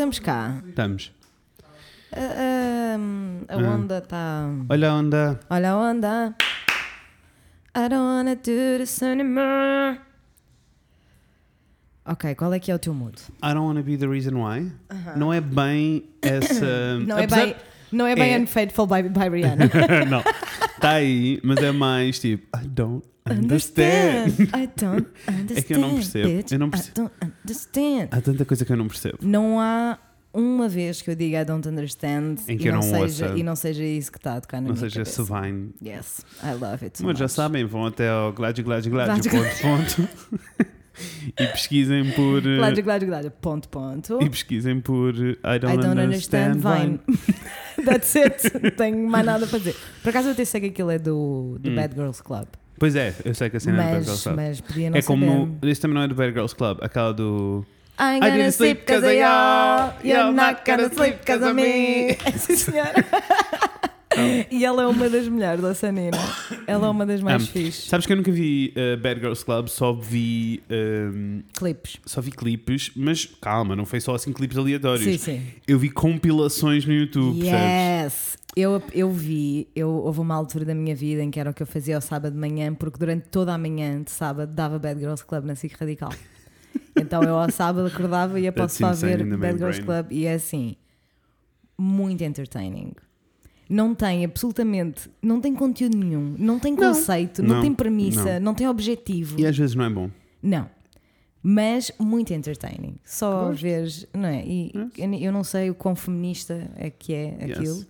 Estamos cá. Estamos. A, a- Ah. onda está. Olha a onda. Olha a onda. I don't wanna do this anymore. Ok, qual é que é o teu mood? I don't wanna be the reason why. Não é bem essa. Não é apesar- bem, não é bem é- Unfaithful by, by Rihanna. não. Está aí, mas é mais tipo. I don't understand. I don't understand. É que eu não percebo, bitch. eu não I percebo. don't understand. Há tanta coisa que eu não percebo. Não há uma vez que eu diga I don't understand Em que e, eu não não seja, ouça. e não seja isso que está a tocar na Não minha seja cabeça. Savine. Yes, I love it so Mas já much. sabem, vão até ao Gládio, Gládio, Gládio, ponto, ponto. e pesquisem por. Gládio, gládio, gládio. Ponto, ponto. E pesquisem por I I don't, don't understand, Vine. Vine. That's it. Não tenho mais nada para dizer. Por acaso eu até sei que aquilo é do, do Hum. Bad Girls Club. Pois é, eu sei que a cena é do Bad Girls Mas, Club. mas podia não É como. saber. No, esse também não é do Bad Girls Club, aquela do. I'm I gonna didn't sleep sleep cause 'cause of you. You're not gonna sleep cause of me. Sim, senhora. E ela é uma das melhores da Sanina. Ela é uma das mais Amo. fixe. Sabes que eu nunca vi uh, Bad Girls Club, só vi. um, Clipes. só vi clipes, mas calma, não foi só assim clipes aleatórios. Sim, sim. Eu vi compilações no YouTube? Yes! Eu, eu vi, eu, houve uma altura da minha vida em que era o que eu fazia ao sábado de manhã, porque durante toda a manhã de sábado dava Bad Girls Club na SIC Radical. Então eu ao sábado acordava e ia para insane ver Bad Girls brain. Club e é assim, muito entertaining. Não tem absolutamente, não tem conteúdo nenhum, não tem Não. conceito, não, Não, tem premissa, não. tem objetivo. E às vezes não é bom. Não. Mas muito entertaining. Só veres, não é? E eu- eu não sei o quão feminista é que é Yes.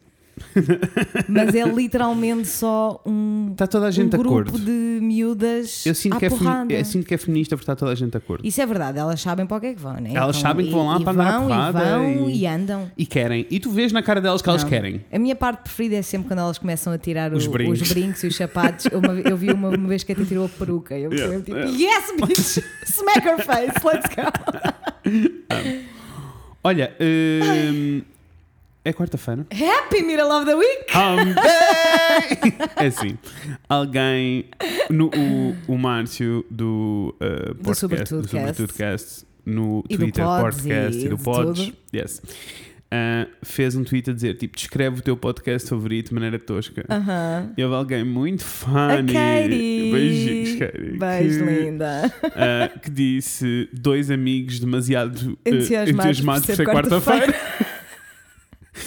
Mas é literalmente só um, Está toda a gente um grupo acordo. de miúdas Eu sinto, à que é porrada. eu sinto que é feminista porque está toda a gente de acordo. Isso é verdade, elas sabem para o que é que vão, né? Elas sabem que vão lá e, para e andar vão, porrada e vão e- e andam. E querem. E tu vês na cara delas que elas Não. querem. A minha parte preferida é sempre quando elas começam a tirar Os o- brincos. os brincos e os sapatos. Eu, uma- eu vi uma, uma vez que até tirou a peruca. Eu Yeah, tipo, yeah. yes, bitch! Smack her face, let's go! Olha, hum, é quarta-feira. Happy Middle of the Week! Day! É assim, alguém, no, o, o Márcio do, uh, podcast, Sobretudo do. Sobretudo Cast, no E do Twitter, Pods podcast e e do Pods, yes, uh, fez um tweet a dizer, tipo, descreve o teu podcast favorito de maneira tosca. Aham. E houve alguém muito Katie! beijinhos, Katie, Beijo, que, linda. uh, que disse dois amigos demasiado uh, Entusiasmados entusiasmados por ser quarta-feira.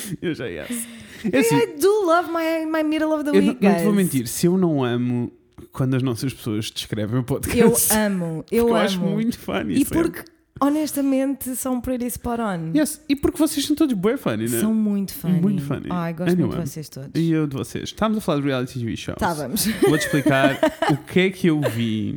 Eu já yes. É assim, I do love my, my Middle of the eu não, Week, não te vou mentir, se eu não amo quando as nossas pessoas descrevem o Eu podcast, amo, porque eu, eu amo. acho muito funny. E sempre. porque, honestamente, são pretty spot on. Yes, e porque vocês são todos bem funny, né? São muito funny. Muito funny. Ai, gosto muito Anyway. de vocês todos. E eu de vocês. Estávamos a falar de reality TV shows. Estávamos. Vou-te explicar o que é que eu vi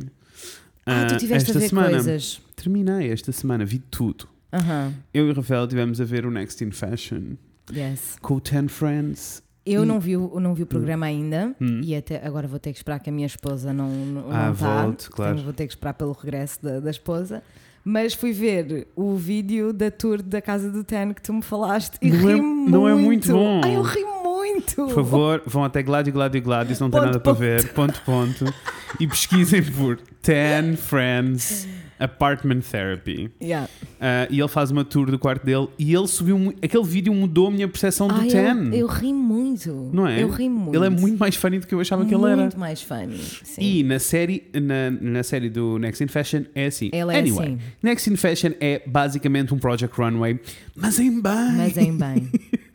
Ah, tu ah, tiveste a esta ver semana. coisas. Terminei esta semana, vi tudo. Aham, Eu e o Rafael estivemos a ver o Next in Fashion yes. com o Ten Friends. Eu E- não vi, o- não vi o programa ainda Hum. e até agora vou ter que esperar que a minha esposa não, não, Ah, não tá, volte, claro. Então vou ter que esperar pelo regresso da, da esposa. Mas fui ver o vídeo da tour da casa do Ten que tu me falaste e Não é- ri muito. não é muito bom. Ai, eu ri muito. Por favor, vão até Gladio, Gladio, Gladio, se não tem Ponto, nada para ponto. ver, ponto, ponto. E pesquisem por Ten Friends Apartment Therapy. Yeah. Ah, e ele faz uma tour do quarto dele e ele subiu. Aquele vídeo mudou a minha percepção do Ten. eu, eu ri muito. Não é? Eu ri muito. Ele é muito mais funny do que eu achava que ele era. Muito mais funny. Sim. E na série, na, na série do Next in Fashion é assim. Ele é anyway, assim. Next in Fashion é basicamente um Project Runway, mas em bem. Mas em bem.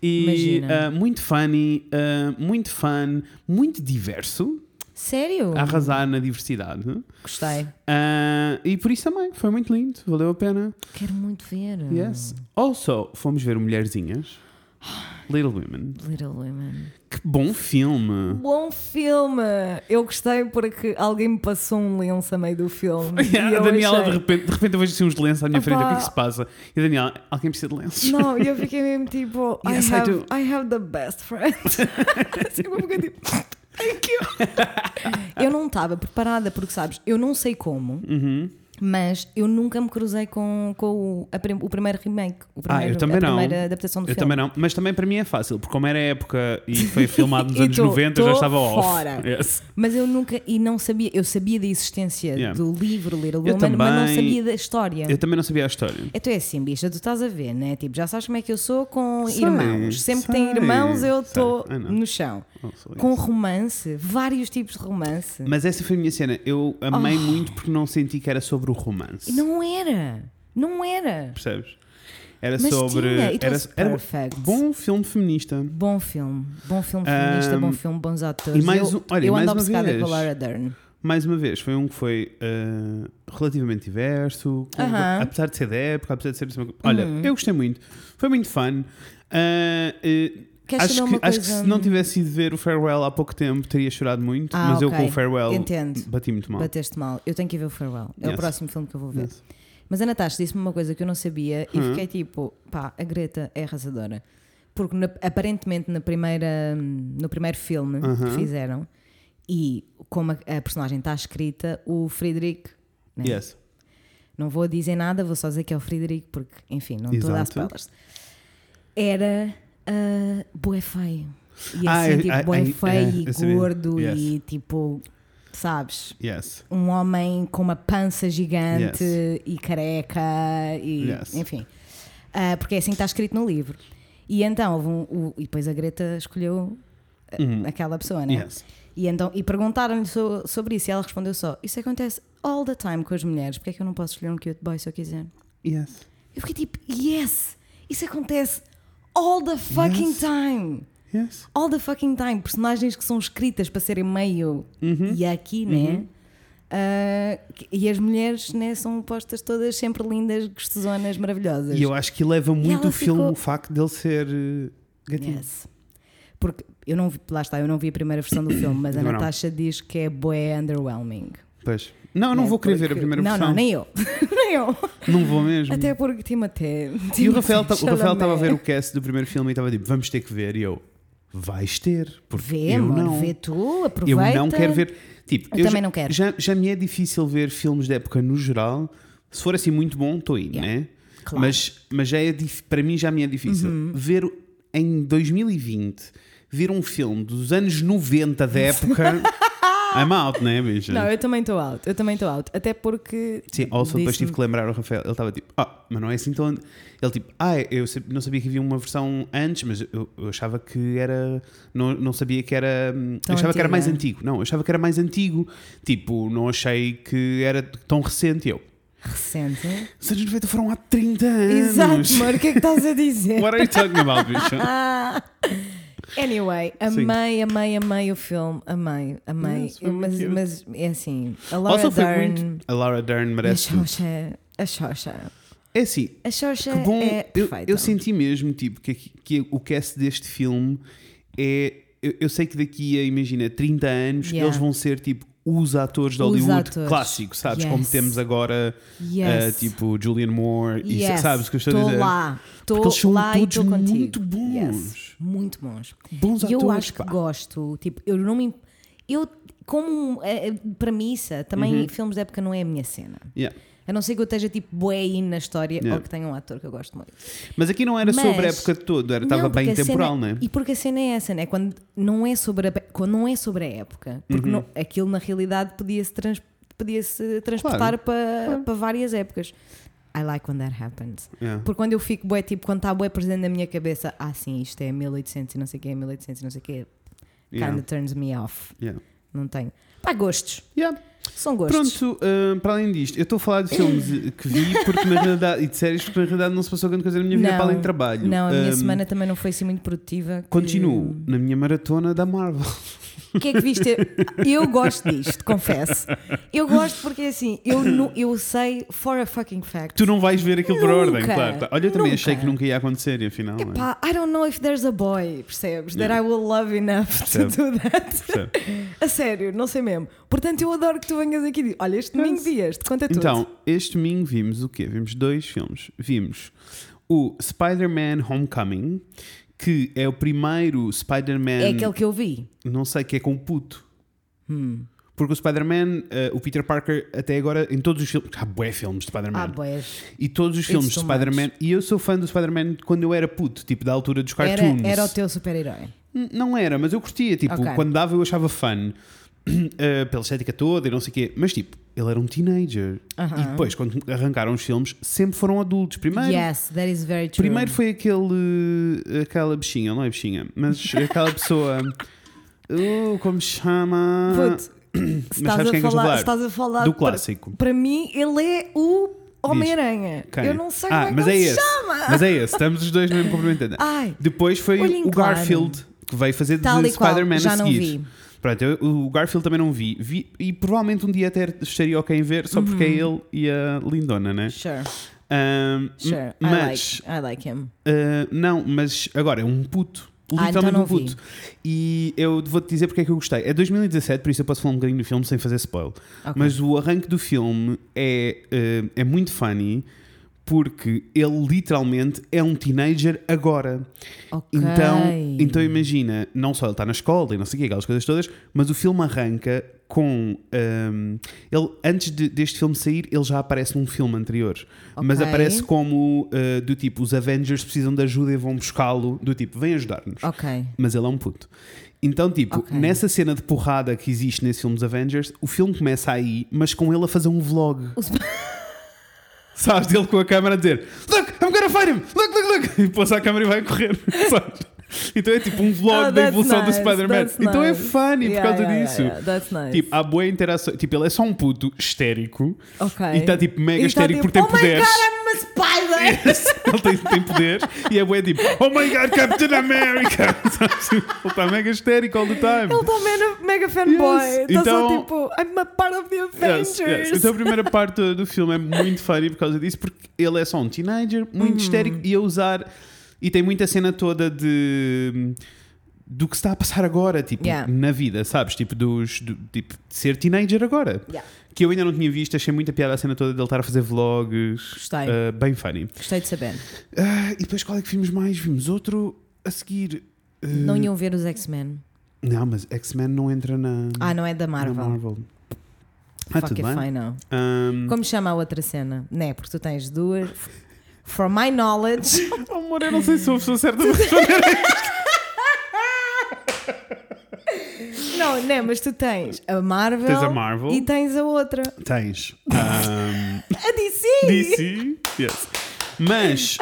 E ah, muito funny, ah, muito fun, muito diverso, Sério? a arrasar na diversidade. Gostei. Ah, e por isso também, foi muito lindo, valeu a pena. Quero muito ver. Yes. Also, fomos ver Mulherzinhas, Little Women. Little Women. Que bom filme! Bom filme! Eu gostei porque alguém me passou um lenço a meio do filme. e a Daniela, achei- de repente, de repente eu vejo assim uns lenços à minha frente, o que é Opa. que se passa? E a Daniela, alguém precisa de lenços? Não, e eu fiquei mesmo tipo, Yes, I, I have, do. I have the best friends. assim, eu fiquei tipo, thank you. eu não estava preparada, porque sabes, eu não sei como. Uhum. Mas eu nunca me cruzei com, com o, a o primeiro remake, o primeiro, Ah, eu também a não. primeira adaptação do Eu filme. também não, mas também para mim é fácil, porque como era época e foi filmado nos anos tô- 90, já tô estava off. fora. Yes. Mas eu nunca, e não sabia, eu sabia da existência Yeah. do livro Little Eu Woman, mas não sabia da história. Eu também não sabia a história. Então é assim, bicha, tu estás a ver, né? Tipo, já sabes como é que eu sou com Sei, irmãos. Sempre que tem sei, irmãos, eu sei. estou no chão. Oh, Com romance, vários tipos de romance. Mas essa foi a minha cena. Eu amei muito porque não senti que era sobre o romance. E não era. Não era. Percebes? Era Mas sobre. tinha, era, era bom filme feminista. Bom filme. Bom filme feminista, Um, bom filme, bons atores. e mais eu um- olha, eu mais ando uma obcecada vez. com a Laura Dern. Mais uma vez, foi um que foi ah, relativamente diverso, com- Aham. apesar de ser da época, apesar de ser. uma Olha, Uhum. eu gostei muito. Foi muito fun. Eh, Queres acho, que, acho que se não tivesse ido ver o Farewell há pouco tempo, teria chorado muito. Ah, mas eu ok. com o Farewell bati muito mal. Bateste mal. Eu tenho que ir ver o Farewell. É Yes. o próximo filme que eu vou ver. Yes. Mas a Natasha disse-me uma coisa que eu não sabia e fiquei tipo, pá, a Greta é arrasadora. Porque na- aparentemente na primeira, no primeiro filme que fizeram, e como a, a personagem está escrita, o Friedrich, né? Yes. não vou dizer nada, vou só dizer que é o Friedrich, porque, enfim, não estou a dar spoilers. Era uh, bué feio. E Ah, assim, tipo, ah, bué feio e gordo Yes. e tipo, sabes? Yes. um homem com uma pança gigante Yes. e careca e enfim Ah, porque é assim que está escrito no livro e então houve um, o- e depois a Greta escolheu Uhum. aquela pessoa né Yes. e então e perguntaram-lhe so- sobre isso e ela respondeu só isso acontece all the time com as mulheres porque é que eu não posso escolher um cute boy se eu quiser Yes. eu fiquei tipo yes isso acontece all the fucking Yes. time Yes. all the fucking time, personagens que são escritas para serem meio Uhum. e aqui, né? Ah, e as mulheres né, são postas todas sempre lindas, gostosonas, maravilhosas. E eu acho que leva muito o filme ficou- o facto dele ser eh, gatinho. Yes. Porque eu não vi, lá está, eu não vi a primeira versão do filme, mas a não. Natasha diz que é bué underwhelming. Pois. Não, eu não né? vou querer ver a Porque- primeira não, versão. Não, nem eu. nem eu. Não vou mesmo. Até porque Timothée. E o Rafael estava a ver o cast do primeiro filme e estava tipo, vamos ter que ver. E eu, vais ter. Porque Vê, eu amor, não. vê tu, Eu aproveita. não quero ver. Tipo, Eu também já, não quero. Já, já me é difícil ver filmes da época no geral. Se for assim muito bom, estou aí, Yeah. né? Claro. Uhum. Mas, mas já é para mim já me é difícil. Ver em 2020, ver um filme dos anos 90 da época. I'm out, né, bicha? Não, eu também estou out. Eu também estou out. Até porque. Sim, also depois disse-me- tive que lembrar o Rafael. Ele estava tipo, ah, mas não é assim tão. Ele tipo, ah, eu não sabia que havia uma versão antes, mas eu, eu achava que era. Não, não sabia que era. hum, Tão eu achava que era mais antigo. Não, eu achava que era mais antigo. Tipo, não achei que era tão recente. Eu, Recente. os anos 90 foram há 30 anos. Exato, amor, o que é que estás a dizer? What are you talking about, bicha? Anyway, amei, amei, amei o filme, amei, amei. Yes, mas, mas é assim, a Laura Also Dern muito. A Laura Dern e a merece tudo. Xoxa, a Xoxa, É assim, a Xoxa Que bom, é eu, perfeita. eu senti mesmo tipo, que, que o cast deste filme é. Eu, eu sei que daqui a, imagina, 30 anos Yeah. eles vão ser tipo os atores de Hollywood clássicos, sabes? Yes. Como temos agora, Yes. eh, tipo Julian Moore, e yes. sabes o que eu estou a Estou dizer? lá, estou eles são lá e todos estou contigo. muito bons. Muito bons. Bons E atores. eu acho que pá. gosto, tipo, eu não me. Eu, como eh, premissa, também Uhum. filmes da época não é a minha cena. Yeah. A não ser que eu esteja tipo bué in na história Yeah. ou que tenha um ator que eu gosto muito. Mas aqui não era sobre a Mas- época de todo, era, estava bem a cena- temporal, não é? E porque a cena é essa, né? Quando não é sobre a, quando não é sobre a época, porque Uhum. não- aquilo na realidade podia-se trans- podia-se transportar para, para várias épocas. I like when that happens. Yeah. Porque quando eu fico bué, tipo, quando está bué presente na minha cabeça, ah sim, isto é 1800 e não sei o que, é 1800 e não sei o que, Yeah. kinda turns me off. Yeah. Não tenho. Pá, gostos. Yeah. São gostos. Pronto, ah, para além disto, eu estou a falar de filmes que vi porque na realidade, e de séries porque na realidade não se passou grande coisa na minha vida Não. para além de trabalho. Não, a minha Ah, semana também não foi assim muito produtiva. que- Continuo na minha maratona da Marvel. O que é que viste? Eu gosto disto, confesso. Eu gosto porque assim, eu, nu- eu sei for a fucking fact. Tu não vais ver aquilo por Nunca, ordem, claro. Tá. Olha, eu também nunca. achei que nunca ia acontecer e afinal. é. Epá, I don't know if there's a boy, percebes? That Yeah. I will love enough to do that. Percebe? A sério, não sei mesmo. Portanto, eu adoro que tu venhas aqui e digas, olha, este domingo vi este, conta tudo. Então, este domingo vimos o quê? Vimos dois filmes. Vimos o Spider-Man Homecoming, que é o primeiro Spider-Man. é aquele que eu vi. Não sei, que é com o puto. Porque o Spider-Man, eh, o Peter Parker, até agora, em todos os filmes. Há bué filmes de Spider-Man. Ah, boés. E todos os filmes de Spider-Man. E eu sou fã do Spider-Man quando eu era puto, tipo da altura dos Era, cartoons. era o teu super-herói. Não era, mas eu curtia. Tipo, Ok. quando dava eu achava fun. eh, pela estética toda e não sei o quê. Mas tipo, ele era um teenager. Aham. E depois, quando arrancaram os filmes, sempre foram adultos. Primeiro, Yes, that is very true. primeiro foi aquele. aquela bichinha, não é bichinha, mas aquela pessoa. Uh, como se chama? Puto, se Mas estás sabes a é que falar, estás a falar Do para- clássico. Para, mim, ele é o Homem-Aranha. Eu não sei ah, como é mas que é esse. se chama. Mas é esse, estamos os dois mesmo complementando. Ai, Depois foi o claro. Garfield, que veio fazer tal de Spider-Man já a não seguir. vi. Pronto, eu- o Garfield também não vi. vi. E provavelmente um dia até estaria ok em ver, só porque é Uhum. ele e a Lindona, né? Sure, Ahm, sure. I mas, like, I like him. ah, não, mas agora é um puto. Ah, Literalmente então não um puto. E eu vou-te dizer porque é que eu gostei. É 2017, por isso eu posso falar um bocadinho do filme sem fazer spoiler. Ok. Mas o arranque do filme é, eh, é muito funny porque ele literalmente é um teenager agora. Ok. Então, então imagina, não só ele está na escola e não sei o quê, aquelas coisas todas, mas o filme arranca com. ehm, ele, antes de- deste filme sair, ele já aparece num filme anterior. Mas Ok. aparece como eh, do tipo: os Avengers precisam de ajuda e vão buscá-lo, do tipo, vem ajudar-nos. Ok. Mas ele é um puto. Então, tipo, Ok. nessa cena de porrada que existe nesse filme dos Avengers, o filme começa aí, mas com ele a fazer um vlog. O Sp- Sabes, dele com a câmera a dizer Look, I'm gonna fight him! Look, look, look! E pôs a câmera e vai correr. Sabes? Então é tipo um vlog Oh, da evolução nice, do Spider-Man. Então é nice. funny Yeah, por causa yeah, disso. yeah, That's nice. Tipo, há boa interação. Tipo, ele é só um puto histérico e está tipo mega E tá histérico tipo, por ter oh poderes. my god, I'm a spider! ele tem, tem poderes e é bué tipo Oh my god, Captain America! Ele está mega histérico all the time. Ele está mega, mega fanboy. Yes. Só Então- tipo, I'm a part of the Avengers. Yes, yes. Então a primeira parte do- do filme é muito funny por causa disso, porque ele é só um teenager, muito Uhum. histérico e a usar. E tem muita cena toda de. do que se está a passar agora, tipo, Yeah. na vida, sabes? Tipo, dos, do- tipo, de ser teenager agora. Yeah. Que eu ainda não tinha visto, achei muita piada a cena toda dele estar a fazer vlogs. Gostei. ah, bem funny. Gostei de saber. Ah, e depois qual é que vimos mais? Vimos outro a seguir. ah, Não iam ver os X-Men. não, mas X-Men não entra na, Ah, não é da Marvel. Marvel. Ah, Fuck tudo if bem. I know. Ahm, Como chama a outra cena? Né, porque tu tens duas. For my knowledge. Oh, amor, eu não sei se sou a pessoa certa para responder. não, né, mas tu tens a Marvel. Tens a Marvel. E tens a outra. Tens. ahm, A DC! DC. Yes. Mas.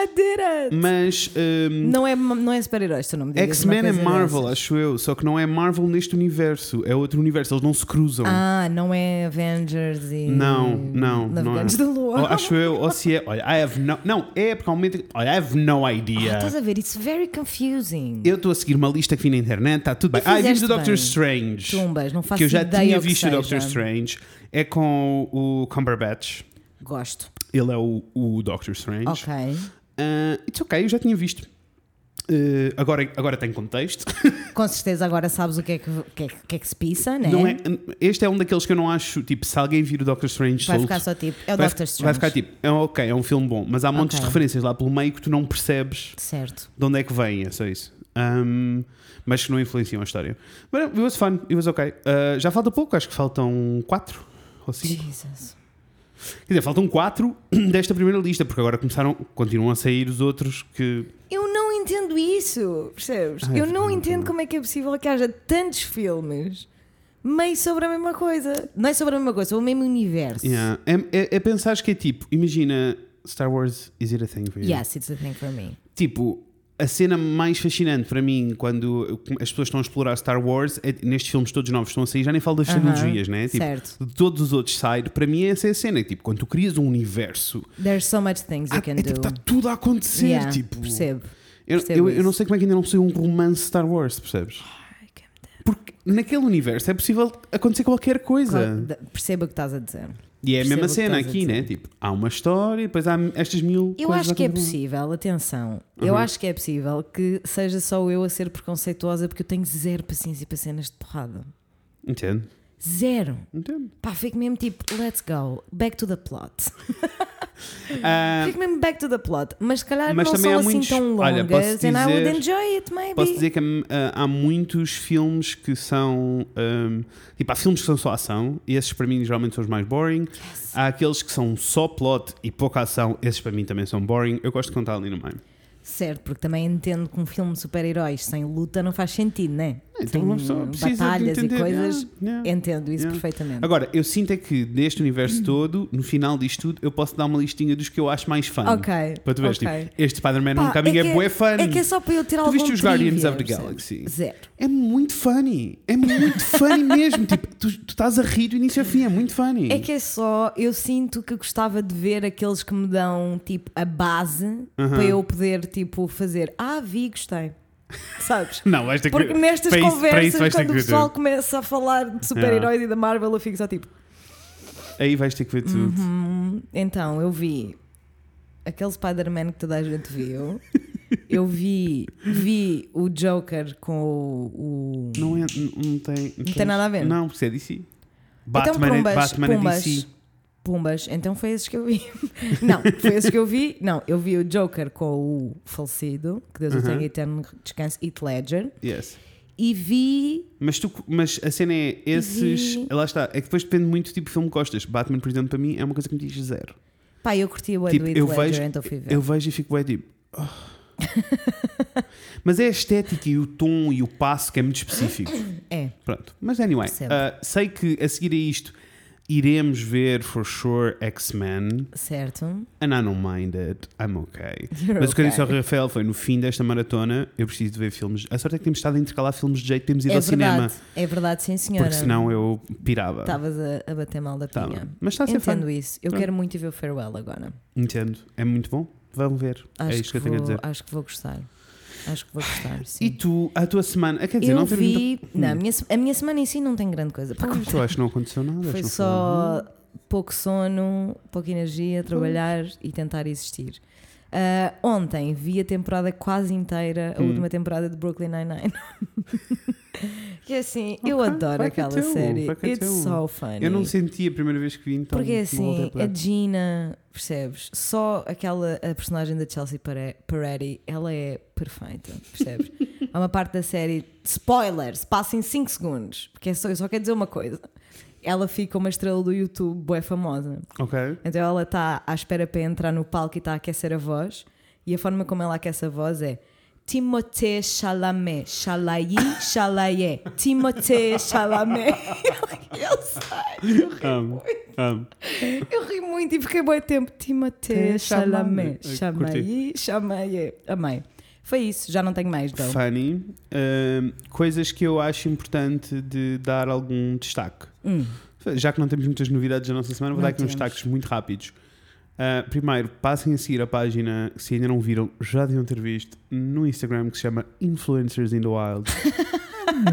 Mas. ahm, Não é, não é super-heróis, não me digas X-Men é Marvel, dessas. acho eu. Só que não é Marvel neste universo. É outro universo. Eles não se cruzam. Ah, não é Avengers e. Não, não, não é. Navegantes da Lua. Ou acho eu, ou se é. Olha, I have no. Não, é porque aumenta. Olha, I have no idea. estás a ver? It's very confusing. eu estou a seguir uma lista que vi na internet, está tudo bem. Ah, vimos o Doctor. Strange. Tumbas, não faço Que eu já tinha visto o Doctor. Strange. É com o Cumberbatch. Gosto. Ele é o, o Doctor Strange. Ok. Uh, it's ok, eu já tinha visto. Uh, agora, agora tem contexto. Com certeza agora sabes o que é que, que, é, que, é que se pisa, né? Não é, este é um daqueles que eu não acho. Tipo, se alguém vir o Doctor Strange Vai solto, ficar só tipo. É o vai, Doctor Strange. vai ficar tipo, é ok, é um filme bom, mas há montes de referências lá pelo meio que tu não percebes Certo. de onde é que vem, é só isso. Um, mas que não influenciam a história. But it was fun, it was ok. Uh, já falta pouco, acho que faltam 4 ou 5. Jesus. Quer dizer, faltam 4 desta primeira lista, porque agora começaram, continuam a sair os outros que. Eu não entendo isso, percebes? Ah, é eu não verdade. entendo como é que é possível que haja tantos filmes meio sobre a mesma coisa. Não é sobre a mesma coisa, sobre o mesmo universo. Yeah. É, é, é pensar que é tipo, imagina Star Wars, is it a thing for you? Yes, it's a thing for me. Tipo, a cena mais fascinante para mim quando as pessoas estão a explorar Star Wars, é, nestes filmes todos novos estão a sair, já nem falo das Aham, trilogias, né? Tipo, certo. de todos os outros side, para mim essa é a cena. Tipo, quando tu crias um universo, There's so much things you can é, do. tipo, está tudo a acontecer. Yeah, tipo, Percebo. eu, percebo eu, eu não sei como é que ainda não saiu um romance Star Wars, percebes? Porque naquele universo é possível acontecer qualquer coisa. Percebo o que estás a dizer. E é a mesma cena aqui, né? Tipo, há uma história, depois há estas mil Eu coisas acho que é possível, atenção, eu Uhum. acho que é possível que seja só eu a ser preconceituosa porque eu tenho zero paciência para cenas de porrada. Entendo, Zero. entendo. Pá, fico mesmo tipo, let's go, back to the plot. Ah, Fico mesmo back to the plot. Mas se calhar Mas não também são há assim muitos- tão olha, longas. posso and I would dizer- enjoy it, maybe. Posso dizer que ah, há muitos filmes que são. hum, tipo, há filmes que são só ação, e esses para mim geralmente são os mais boring. Yes. Há aqueles que são só plot e pouca ação, esses para mim também são boring. Eu gosto de contar ali no meio. Certo, porque também entendo que um filme de super-heróis sem luta não faz sentido, né? Então uma pessoa precisa de batalhas e coisas. yeah, yeah. Entendo isso Yeah. perfeitamente. Agora, eu sinto é que deste universo todo, no final disto tudo, eu posso dar uma listinha dos que eu acho mais fun. ok. Para tu veres, ok. tipo, este Spider-Man Pá, Homecoming é, que bué fun. É que é só para eu Tu algum viste os Guardians of the? Galaxy? Zero. É muito funny. É muito funny mesmo. Tipo, tu, tu estás a rir do início ao fim, é muito funny. É que é só, eu sinto que gostava de ver aqueles que me dão tipo a base para eu poder tipo fazer, ah, vi, gostei. Sabes? Não, vais ter que Porque nestas para isso- para conversas, isso ter quando o pessoal começa a falar de super-heróis e da Marvel, eu fico só tipo, Aí vais ter que ver tudo. Hum, então, eu vi aquele Spider-Man que toda a gente viu. Eu vi, vi o Joker com o. o- Não, é, não, não tem. Não tem nada a ver? Não, porque é DC. então, Batman, pumbas, é, Batman é pumbas, DC. Pumbas. Então foi esses que eu vi. Não, foi esses que eu vi. Não, eu vi o Joker com o falecido, que Deus o Uhum. tenha eterno descanso, Heath Ledger. Yes. E vi. Mas, tu, mas a cena é esses. Vi. Lá está. É que depois depende muito do tipo de filme que gostas. Batman, por exemplo, para mim é uma coisa que me diz zero. Pá, eu curti o Tipo, do Heath eu Ledger, vejo- então fui ver. Eu vejo e fico bem tipo. "Ah." mas é a estética e o tom e o passo que é muito específico. É, Pronto. Mas anyway, ah, sei que a seguir a isto iremos ver for sure X-Men. certo. And I don't mind it. I'm okay. You're Mas o que eu disse ao. Rafael foi no fim desta maratona, eu preciso de ver filmes. A sorte é que temos estado a intercalar filmes de jeito que temos ido É ao cinema. verdade, é verdade, sim, senhora. Porque senão eu pirava. Estavas a, a bater mal da Tava. pinha. Mas está a ser. Entendo isso. Eu Tá. quero muito ver o Farewell agora. Entendo. É muito bom. Vamos ver. Acho é isto que, eu vou, tenho a dizer. Acho que vou gostar. Acho que vou gostar, sim. E tu, a tua semana. ah, Quer dizer, eu não vi. muita- Não, a Hum. minha, a minha semana em si não tem grande coisa para eu acho que não aconteceu nada. Foi só pouco sono, pouca energia, trabalhar e tentar existir. Ah, ontem vi a temporada quase inteira, a Hum. última temporada de Brooklyn Nine-Nine. que assim, eu Ok, adoro é aquela série. é It's so funny. Eu não senti a primeira vez que vi, então. Porque assim, a Gina, percebes? Só aquela a personagem da Chelsea Peretti, ela é perfeita, percebes? Há uma parte da série, spoilers, passa em 5 segundos, porque é só, eu só quero dizer uma coisa. Ela fica uma estrela do YouTube, bué famosa. Ok. Então ela está à espera para entrar no palco e está a aquecer a voz, e a forma como ela aquece a voz é Timothée Chalamet, Chalayi, Chalaye, Timothée Chalamet. eu sei, eu ri Amo, amo. eu ri muito e fiquei bom tempo. Timothée Chalamet. Chamaí, chamaí. Amei. Foi isso, já não tenho mais, então. Funny. Ahm, coisas que eu acho importante de dar algum destaque. Hum, Já que não temos muitas novidades da nossa semana, vou Não dar aqui uns temos. destaques muito rápidos. Ah, primeiro, passem a seguir a página, se ainda não viram, já deviam ter visto, no Instagram que se chama Influencers in the Wild.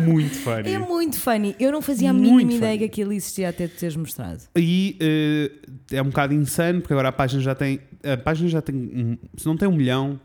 Muito funny. É muito funny. Eu não fazia a mínima ideia que aquilo existia até tu teres mostrado. E eh, é um bocado insano, porque agora a página já tem. A página já tem. um- se não tem um milhão,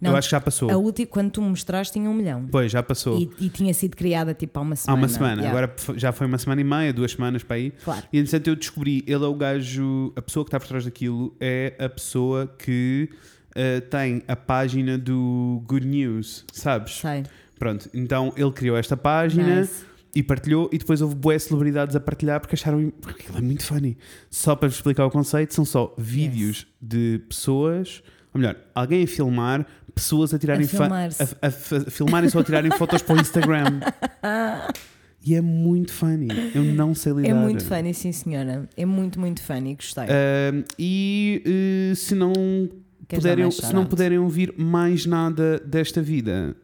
Não, eu acho que já passou. A última, quando tu mostraste, tinha um milhão. Pois, já passou. E, e tinha sido criada tipo há uma Há semana. uma semana. Yeah, Agora já foi uma semana e meia, duas semanas para aí. Claro. E entretanto eu descobri, ele é o gajo, a pessoa que está por trás daquilo é a pessoa que eh, tem a página do Good News, sabes? Sei. Pronto, então ele criou esta página Nice. e partilhou, e depois houve boas celebridades a partilhar porque acharam. Porque aquilo é muito funny. Só para vos explicar o conceito, são só vídeos de pessoas, ou melhor, alguém a filmar, pessoas a tirarem A a, a fa- filmarem só a tirarem fotos para o Instagram. E é muito funny. Eu não sei lidar. É muito funny, sim senhora. É muito, muito funny. Gostei. Ahm, e eh, se não Queres puderem, se não puderem ouvir mais nada desta vida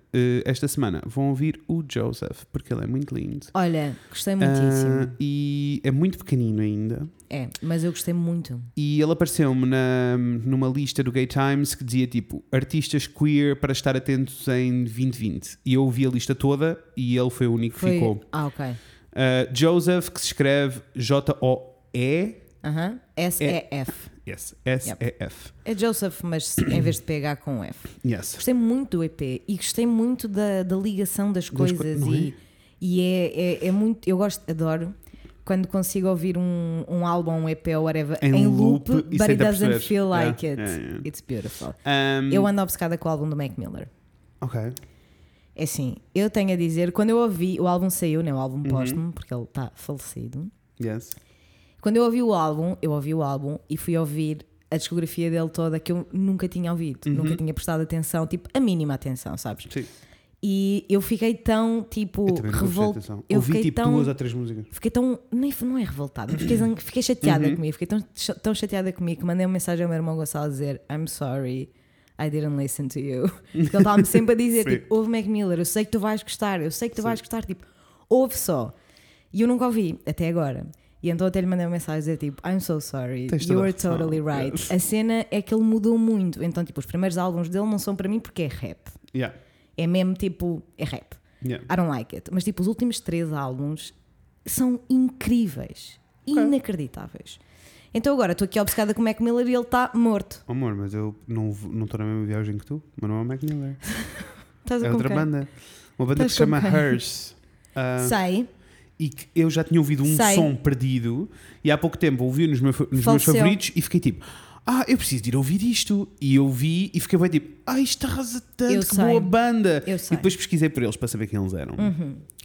esta semana, vão ouvir o Joseph, porque ele é muito lindo. Olha, gostei muitíssimo. Ah, e é muito pequenino ainda. É, mas eu gostei muito. E ele apareceu-me numa lista do Gay Times que dizia tipo artistas queer para estar atentos em 2020. E eu ouvi a lista toda e ele foi o único que Foi... ficou. Ah, ok. Ah, Joseph, que se escreve J-O-E. Aham. S-E-F. Yes, S-E-F. É Joseph, mas em vez de PH com F. Yes. Gostei muito do EP e gostei muito da, da ligação das Das co- coisas não é? e, e é, é, é muito. Eu gosto, adoro quando consigo ouvir um, um álbum, um EP ou whatever Em em, loop, loop e but it doesn't feel Yeah, like it. yeah, yeah. It's beautiful. Um, Eu ando obcecada com o álbum do Mac Miller. Ok. É assim, eu tenho a dizer, quando eu ouvi, o álbum saiu, né, o álbum Uhum. póstumo, porque ele está falecido. Yes. Quando eu ouvi o álbum, eu ouvi o álbum e fui ouvir a discografia dele toda que eu nunca tinha ouvido, Uhum. nunca tinha prestado atenção, tipo, a mínima atenção, sabes? Sim. E eu fiquei tão, tipo, revoltada. Eu Ouvi fiquei tipo tão. duas ou três músicas. Fiquei tão. Nem, não é revoltada, mas fiquei, fiquei chateada Uhum. comigo. Fiquei tão, tão chateada comigo que mandei uma mensagem ao meu irmão Gonçalo a dizer: I'm sorry, I didn't listen to you. Ele estava-me sempre a dizer: Sim. tipo, ouve Mac Miller, eu sei que tu vais gostar, eu sei que tu vais gostar, tipo, ouve só. E eu nunca ouvi, até agora. E então até lhe mandei uma mensagem dizer tipo, I'm so sorry, Tens you razão. totally right. Yes. A cena é que ele mudou muito. Então, tipo, os primeiros álbuns dele não são para mim porque é rap. Yeah. É mesmo tipo, é rap. Yeah. I don't like it. Mas tipo, os últimos três álbuns são incríveis. Inacreditáveis. Então agora estou aqui obcecada com o Mac Miller e ele está morto. Oh, amor, mas eu não estou na mesma viagem que tu. Mas não é o Mac Miller. Estás a É outra quem? banda. Uma banda Estás que se chama quem? Hers. Ah, Sei. E que eu já tinha ouvido um Sei. som perdido e há pouco tempo ouvi nos, meus, nos meus favoritos e fiquei tipo, ah, eu preciso de ir ouvir isto. E eu vi e fiquei bem tipo, ah, isto arrasa tanto, Eu que sei. boa banda. Eu E sei. depois pesquisei por eles para saber quem eles eram.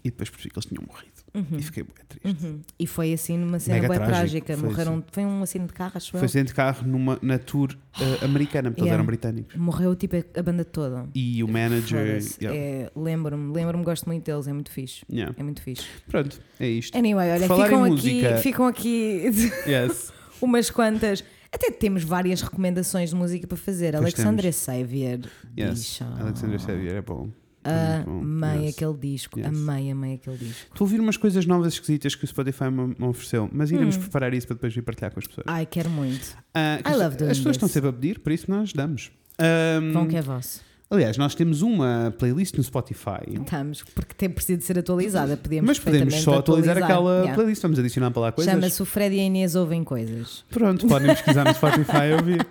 E depois percebi que eles tinham morrido. E fiquei bem triste. Uhum. E foi assim numa cena trágico. trágica. Foi Morreram. assim. Foi um acidente de carro, acho Foi eu. acidente de carro numa, na tour eh, americana, porque eles Yeah. eram britânicos. Morreu tipo a banda toda. E o manager. Foda-se. yeah. É, lembro-me, lembro-me, gosto muito deles, é muito fixe. Yeah. É muito fixe. Pronto, é isto. Anyway, olha, ficam aqui, música- ficam aqui Yes. umas quantas. Até temos várias recomendações de música para fazer. Pois Alexandra Xavier. Yes. bicha. Alexander Xavier é bom. É muito bom. Amei Yes. aquele disco. Yes. Amei, amei aquele disco. Estou a ouvir umas coisas novas esquisitas que o Spotify me, ofereceu, mas iremos Hum. preparar isso para depois vir partilhar com as pessoas. Ai, quero muito. Ah, que I as- love doing as pessoas estão this. sempre a pedir, por isso nós damos. Vão que é vosso. Aliás, nós temos uma playlist no Spotify, Estamos, porque tem preciso de ser atualizada. Podemos mas podemos só atualizar aquela Yeah. playlist. Vamos adicionar para lá coisas. Chama-se o Fred e a Inês Ouvem Coisas. Pronto, podem pesquisar no Spotify e ouvir.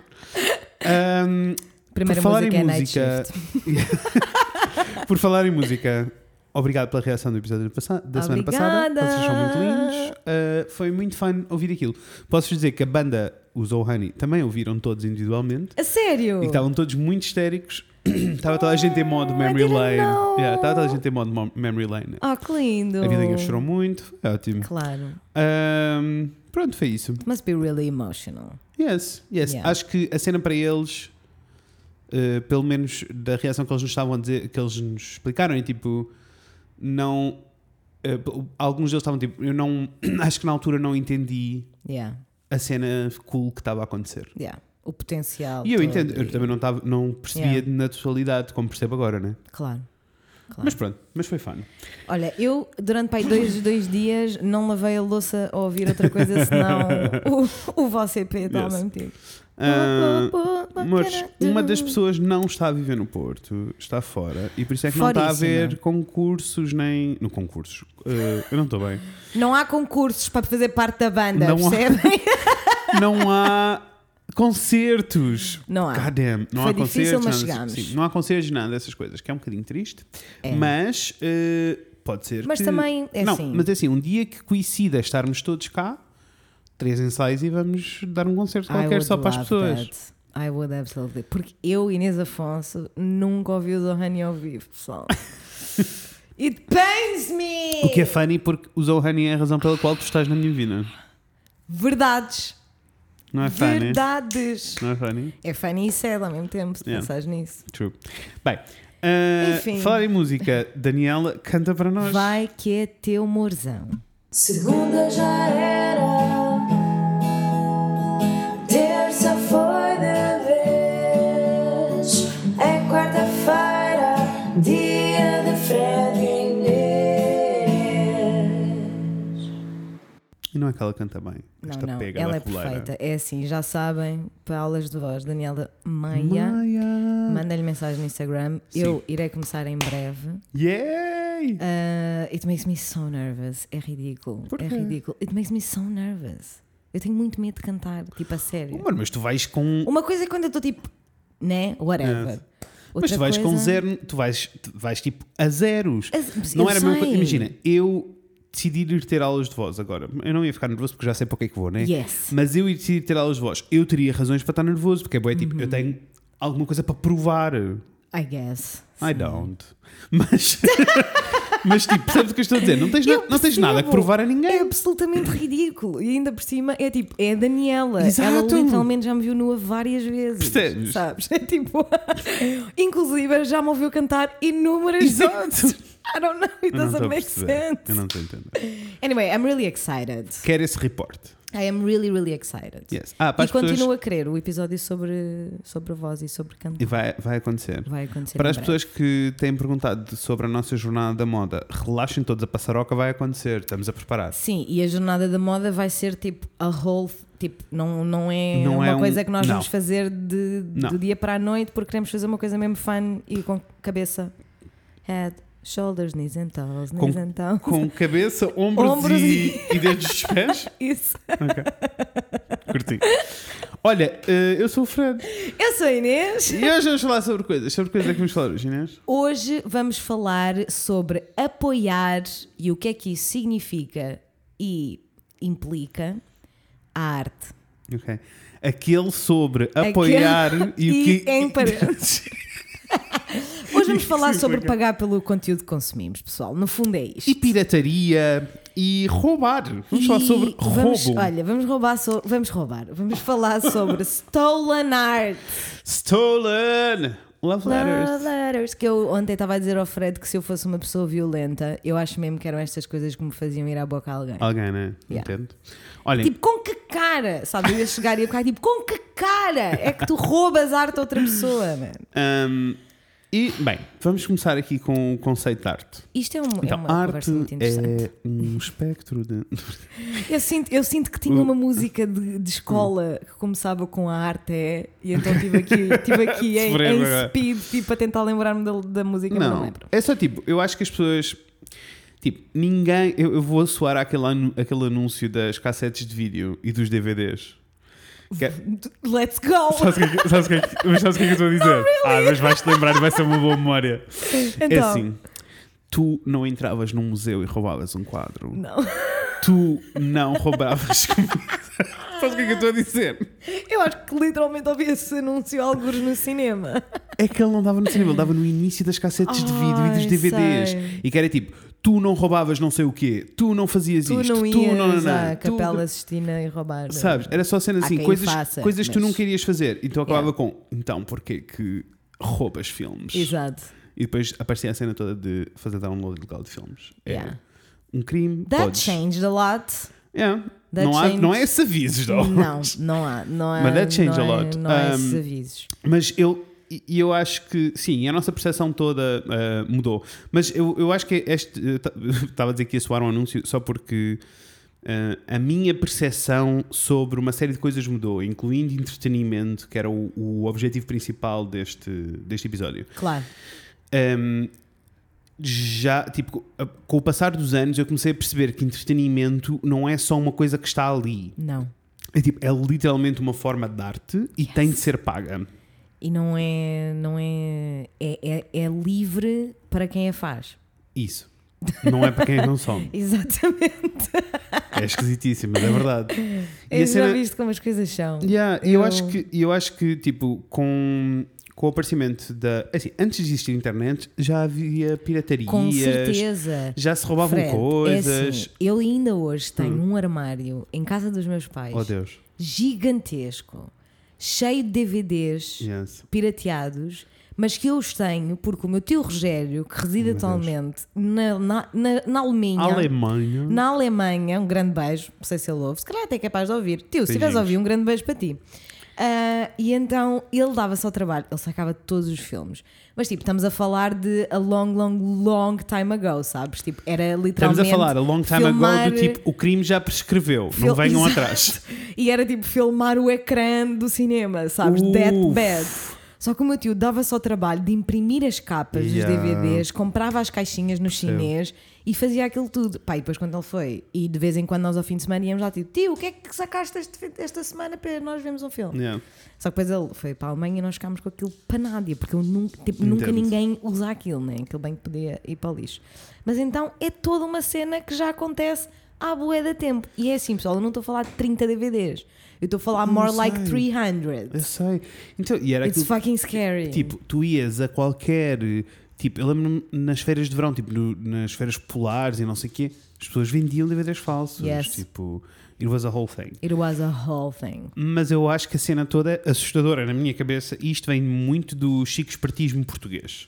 Ahm, Primeira por falar música em é música, por falar em música, obrigado pela reação do episódio da semana passada. Vocês são muito lindos. Ah, foi muito fun ouvir aquilo. Posso dizer que a banda, os Oh Honey, também ouviram todos individualmente. A sério? E estavam todos muito histéricos. Estava toda a gente em modo memory lane. know. Yeah, Estava toda a gente em modo mo- memory lane. Ah, que lindo. A Vilinha chorou muito. É ótimo. Claro. Ahm, pronto, foi isso. It must be really emotional. Yes, yes. Yeah. Acho que a cena para eles, eh, pelo menos da reação que eles nos estavam a dizer, que eles nos explicaram, é tipo, não. eh, alguns deles estavam tipo, eu não. Acho que na altura não entendi Yeah, a cena cool que estava a acontecer. yeah. O potencial. E eu entendo, eu também não, tava, não percebia Yeah. na totalidade, como percebo agora, né? Claro. claro. Mas pronto, mas foi fun. Olha, eu durante pai, dois, dois dias não lavei a louça a ouvir outra coisa senão o, o vosso EP está ao Yes. mesmo tempo. Ah, What Mas uma das pessoas não está a viver no Porto, está fora, e por isso é que não está a haver concursos nem. No concursos. eh, eu não estou bem. Não há concursos para fazer parte da banda, Não há. percebem? Não há concertos. Não há. God damn, não Foi há difícil, concertos. nada dessas- sim, não há concertos, nada dessas coisas, que é um bocadinho triste. É. Mas eh, pode ser. Mas que- também é não, assim. Mas é assim, um dia que coincida estarmos todos cá, três ensaios e vamos dar um concerto qualquer só para as pessoas. that. I would absolutely. Porque eu, Inês Afonso, nunca ouvi o Zohani ao vivo, pessoal. It pains me! O que é funny porque o Zohani é a razão pela qual tu estás na minha vida. Verdades. Não é funny? Verdades. Não é funny? É funny e sad ao mesmo tempo, se Yeah. pensares nisso. True. Bem, ah, Enfim. falar em música, Daniela, canta para nós. Vai que é teu morzão. Segunda já era, não é que ela canta bem. Não, Esta não, pega ela é roleira. perfeita. É assim, já sabem, para aulas de voz, Daniela Maia. Maia. Manda-lhe mensagem no Instagram. Sim. Eu irei começar em breve. Yay! Uh, it makes me so nervous. É ridículo. É ridículo. It makes me so nervous. Eu tenho muito medo de cantar, tipo a sério. Mano, mas tu vais com. Uma coisa é quando eu estou tipo, né? Whatever. É. Outra mas tu vais com coisa- zero. Tu vais, tu vais tipo a zeros. As- Não eu era a sei. coisa. Imagina, eu decidir ir ter aulas de voz agora, eu não ia ficar nervoso porque já sei para o que é que vou, né? Yes. Mas eu ia decidir ter aulas de voz. Eu teria razões para estar nervoso, porque é bué, tipo, eu Uhum. tenho alguma coisa para provar. I guess. I don't. Mas, mas tipo, percebes o que eu estou a dizer? Não tens, na- Eu não tens nada que provar a É ninguém. absolutamente ridículo. E ainda por cima é tipo, é a Daniela. Ela Exato. literalmente já me viu nua várias vezes. Percebes? Sabes? É tipo, inclusive já me ouviu cantar inúmeras Exato. vezes. I don't know, it doesn't make sense. Eu não estou a entender. Anyway, I'm really excited. Quero esse reporte. I am really, really excited. Yes. Ah, E as pessoas. continuo a querer o episódio sobre, sobre a voz e sobre cantar. E vai, vai acontecer. Vai acontecer. Para as breve. pessoas que têm perguntado sobre a nossa jornada da moda, relaxem todos, a passaroca vai acontecer, estamos a preparar. Sim, e a jornada da moda vai ser tipo a whole. Tipo, não, não é Não uma é um- coisa que nós não. vamos fazer de, do dia para a noite porque queremos fazer uma coisa mesmo fun e com cabeça, head, shoulders, knees and toes, knees Com- and toes. Com cabeça, ombros, Ombros e, e dedos dos pés. Isso. Ok. Curti. Olha, eh, eu sou o Fred. Eu sou a Inês. E hoje vamos falar sobre coisas. Sobre coisas é que vamos falar hoje, Inês? Hoje vamos falar sobre apoiar e o que é que isso significa e implica a arte. Ok. Aquele sobre apoiar e o que. em parênteses. Vamos falar sobre pagar pelo conteúdo que consumimos, pessoal. No fundo é isto. E pirataria e roubar. Vamos falar E sobre vamos- roubo. Olha, vamos roubar, so- vamos roubar. Vamos falar sobre stolen art. Stolen! Love letters. Love letters. Que eu ontem estava a dizer ao Fred que se eu fosse uma pessoa violenta, eu acho mesmo que eram estas coisas que me faziam ir à boca a alguém. Alguém, né? Yeah. Entendo. Olhem, Tipo, com que cara? Sabe? Eu ia chegar e ia ficar tipo, com que cara é que tu roubas arte a outra pessoa, man? hum, e, bem, vamos começar aqui com o conceito de arte. Isto é, um, é Então, uma arte conversa muito interessante. é um espectro de. Eu, sinto, eu sinto que tinha uma música de, de escola que começava com a arte é, e então estive aqui, tive aqui em, em speed tipo, a tentar lembrar-me da, da música, não Não, lembro. é só tipo, eu acho que as pessoas. Tipo, ninguém. Eu, eu vou soar àquele, anu- aquele anúncio das cassetes de vídeo e dos DVDs. Que é- Let's go! Sabes o que, é sabes que, é que- mas sabes o que é que eu estou a dizer? Ah, mas vais-te lembrar e vai ser uma boa memória. É Então, assim: tu não entravas num museu e roubavas um quadro. não. Tu não roubavas comida. Sabes o que é que eu estou a dizer? Eu acho que literalmente ouvi esse anúncio alguns no cinema. É que ele não dava no cinema, ele dava no início das cassetes de vídeo e dos DVDs. sei. E que era tipo: tu não roubavas não sei o quê, tu não fazias Tu isto, não tu não, não, não, à tu- Capela Sistina e roubar. Sabes? Era só cena Há assim, coisas, faça, coisas que tu não querias fazer. Então acabava com: então porquê que roubas filmes? Exato. E depois aparecia a cena toda de fazer download ilegal de filmes. É Yeah. um crime. That podes. changed a lot. Yeah. That Não, há, changed- não é esses avisos, não. Não, não há. Não há Mas that changed a é- lot. Não há esses Um, avisos. Mas eu, e e eu acho que sim, a nossa percepção toda ah, mudou. Mas eu, eu acho que este. ta- Estava a dizer que ia soar um anúncio só porque ah, a minha percepção sobre uma série de coisas mudou, incluindo entretenimento, que era o, o objetivo principal deste, deste episódio. Claro. Um, já, tipo, com o passar dos anos, eu comecei a perceber que entretenimento não é só uma coisa que está ali. Não. É, tipo, é literalmente uma forma de arte e tem de ser paga. E não é. Não é, é, é, é livre para quem a faz. Isso. Não é para quem consome. Exatamente. É esquisitíssimo, mas é verdade. E Eu já cena- viste como as coisas são. Yeah, e eu, Eu- acho que, eu acho que, tipo, com, com o aparecimento da. Assim, antes de existir a internet, já havia piratarias. Com certeza. Já se roubavam Fred, coisas. É assim, eu ainda hoje tenho um armário em casa dos meus pais Oh Deus. gigantesco, cheio de DVDs Yes. pirateados, mas que eu os tenho porque o meu tio Rogério, que reside atualmente na, na, na, na Alemanha. Alemanha. Na Alemanha, um grande beijo, não sei se ele ouve, se calhar até é capaz de ouvir. Tio, se estiveres a ouvir, um grande beijo para ti. Ah, e então ele dava-se ao trabalho, ele sacava todos os filmes. Mas tipo, estamos a falar de a long, long, long time ago, sabes? Tipo, era Estamos literalmente. a falar a long time filmar- ago do tipo, o crime já prescreveu, Fil- não venham Exato. atrás. E era tipo filmar o ecrã do cinema, sabes? Uf. That bad. Só que o meu tio dava só o trabalho de imprimir as capas Yeah. dos DVDs, comprava as caixinhas no chinês e fazia aquilo tudo. Pá, e depois quando ele foi, e de vez em quando nós ao fim de semana íamos lá, tipo, tio, o que é que sacaste este esta semana para nós vermos um filme? Yeah. Só que depois ele foi para a Alemanha e nós ficámos com aquilo para nada, porque eu nunca, tipo, nunca ninguém usa aquilo, né? Aquilo bem que podia ir para o lixo. Mas então é toda uma cena que já acontece à bué da tempo. E é assim, pessoal, eu não estou a falar de 30 DVDs. Eu estou a falar Não more sei. like 300. Eu sei. Então, e era It's fucking scary. Tipo, tu ias a qualquer. Tipo, eu lembro-me nas férias de verão, tipo, no- nas férias polares e não sei o quê, as pessoas vendiam DVDs falsos. Yes. Tipo, it was a whole thing. It was a whole thing. Mas eu acho que a cena toda é assustadora na minha cabeça e isto vem muito do chico espertismo português.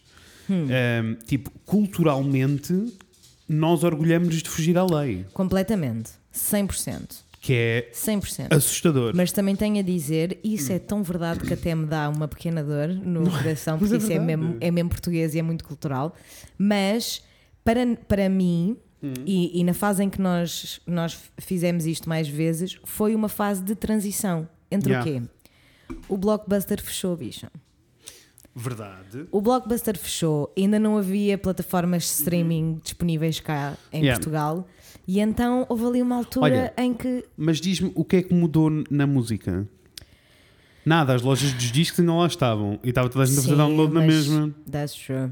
Hum. Um, tipo, culturalmente, nós orgulhamos de fugir à lei, Completamente. 100%. Que é 100%. assustador. Mas também tenho a dizer, isso é tão verdade que até me dá uma pequena dor no coração, mas porque é isso é mesmo, é mesmo português e é muito cultural. Mas para, para mim, Hum. e, e na fase em que nós, nós fizemos isto mais vezes, foi uma fase de transição. Entre Yeah. o quê? O blockbuster fechou, bicho. Verdade. O blockbuster fechou, ainda não havia plataformas de streaming disponíveis cá em Yeah. Portugal. E então houve ali uma altura Olha, em que Mas diz-me o que é que mudou na música? Nada, as lojas dos discos ainda lá estavam e estava toda a gente a fazer download na mesma. That's true.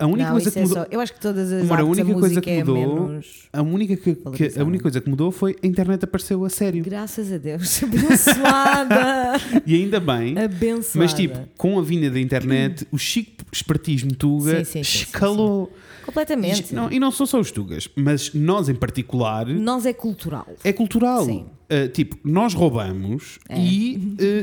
A única não, coisa que é mudou. só. Eu acho que todas as Amor, a única a coisa que é mudou- menos. A única, que, que- a única coisa que mudou foi a internet apareceu a sério. Graças a Deus. Abençoada. E ainda bem. Abençoada. Mas tipo, com a vinda da internet, o chico espertismo Tuga Sim, sim, sim, sim, escalou. Completamente. E, não, e não são só os Tugas, mas nós em particular Nós é cultural. é cultural. Sim. Uh, tipo, nós roubamos É. e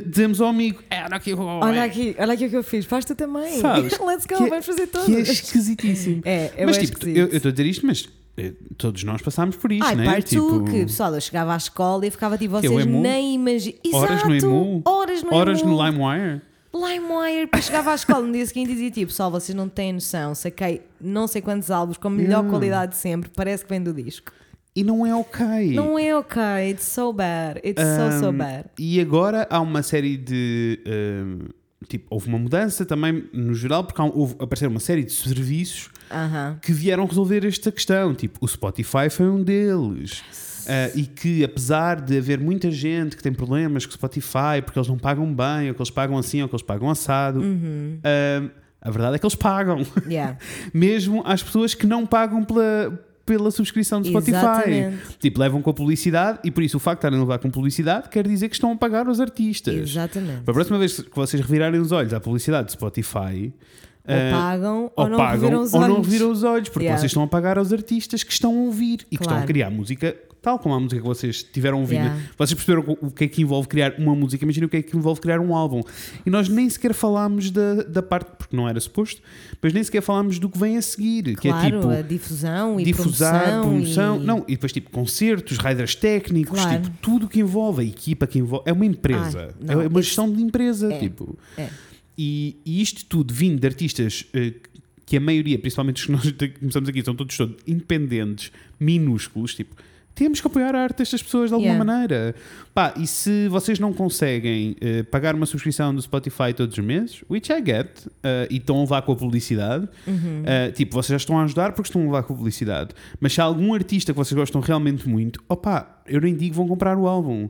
uh, dizemos ao amigo: é, olha aqui, Olha é." aqui, olha aqui o que eu fiz. Faz tu também. Sabes? Let's go, Que é- vamos fazer todos. Que é esquisitíssimo. É, é mas tipo, esquisito. eu eu estou a dizer isto, mas eh, todos nós passámos por isto, Ai, né? parte tipo, tu, que pessoal, eu chegava à escola e ficava tipo, vocês nem imaginam. horas no emu, Horas no horas emu. no LimeWire. LimeWire, depois chegava à escola no dia seguinte e dizia tipo, pessoal, vocês não têm noção, saquei não sei quantos álbuns com a melhor qualidade de sempre, parece que vem do disco. E não é ok. Não é ok, it's so bad, it's so so Um, bad. E agora há uma série de. um, tipo, houve uma mudança também no geral, porque houve, apareceram uma série de serviços Aham. que vieram resolver esta questão. Tipo, o Spotify foi um deles. Ah, e que apesar de haver muita gente que tem problemas com Spotify porque eles não pagam bem, ou que eles pagam assim, ou que eles pagam assado, Uhum. ah, a verdade é que eles pagam. Yeah. Mesmo às pessoas que não pagam pela, pela subscrição do Spotify. Exatamente. Tipo, levam com a publicidade e por isso o facto de estarem a levar com publicidade quer dizer que estão a pagar os artistas. Exatamente. Para a próxima vez que vocês revirarem os olhos à publicidade de Spotify, Ou eh, pagam ou, ou não pagam ou olhos. não reviram os olhos, porque Yeah. vocês estão a pagar aos artistas que estão a ouvir e que estão a Claro. criar música tal como a música que vocês tiveram a ouvir. Yeah. né? Vocês perceberam o que é que envolve criar uma música, imaginem o que é que envolve criar um álbum. E nós nem sequer falámos da, da parte, porque não era suposto, mas nem sequer falámos do que vem a seguir, que é Claro, tipo a difusão e difusar, promoção. e... não, e depois tipo concertos, riders técnicos, Claro. tipo, tudo que envolve a equipa que envolve, é uma empresa, não, é uma gestão de empresa, é, tipo. é. E, e isto tudo vindo de artistas eh, que a maioria, principalmente os que nós começamos aqui, são todos, todos independentes, minúsculos, tipo, temos que apoiar a arte destas pessoas de alguma Yeah. maneira. Pá, e se vocês não conseguem eh, pagar uma subscrição do Spotify todos os meses, which I get, eh, e estão a levar com a publicidade, Uhum. eh, tipo, vocês já estão a ajudar porque estão a levar com a publicidade. Mas se há algum artista que vocês gostam realmente muito, opá, eu nem digo vão comprar o álbum.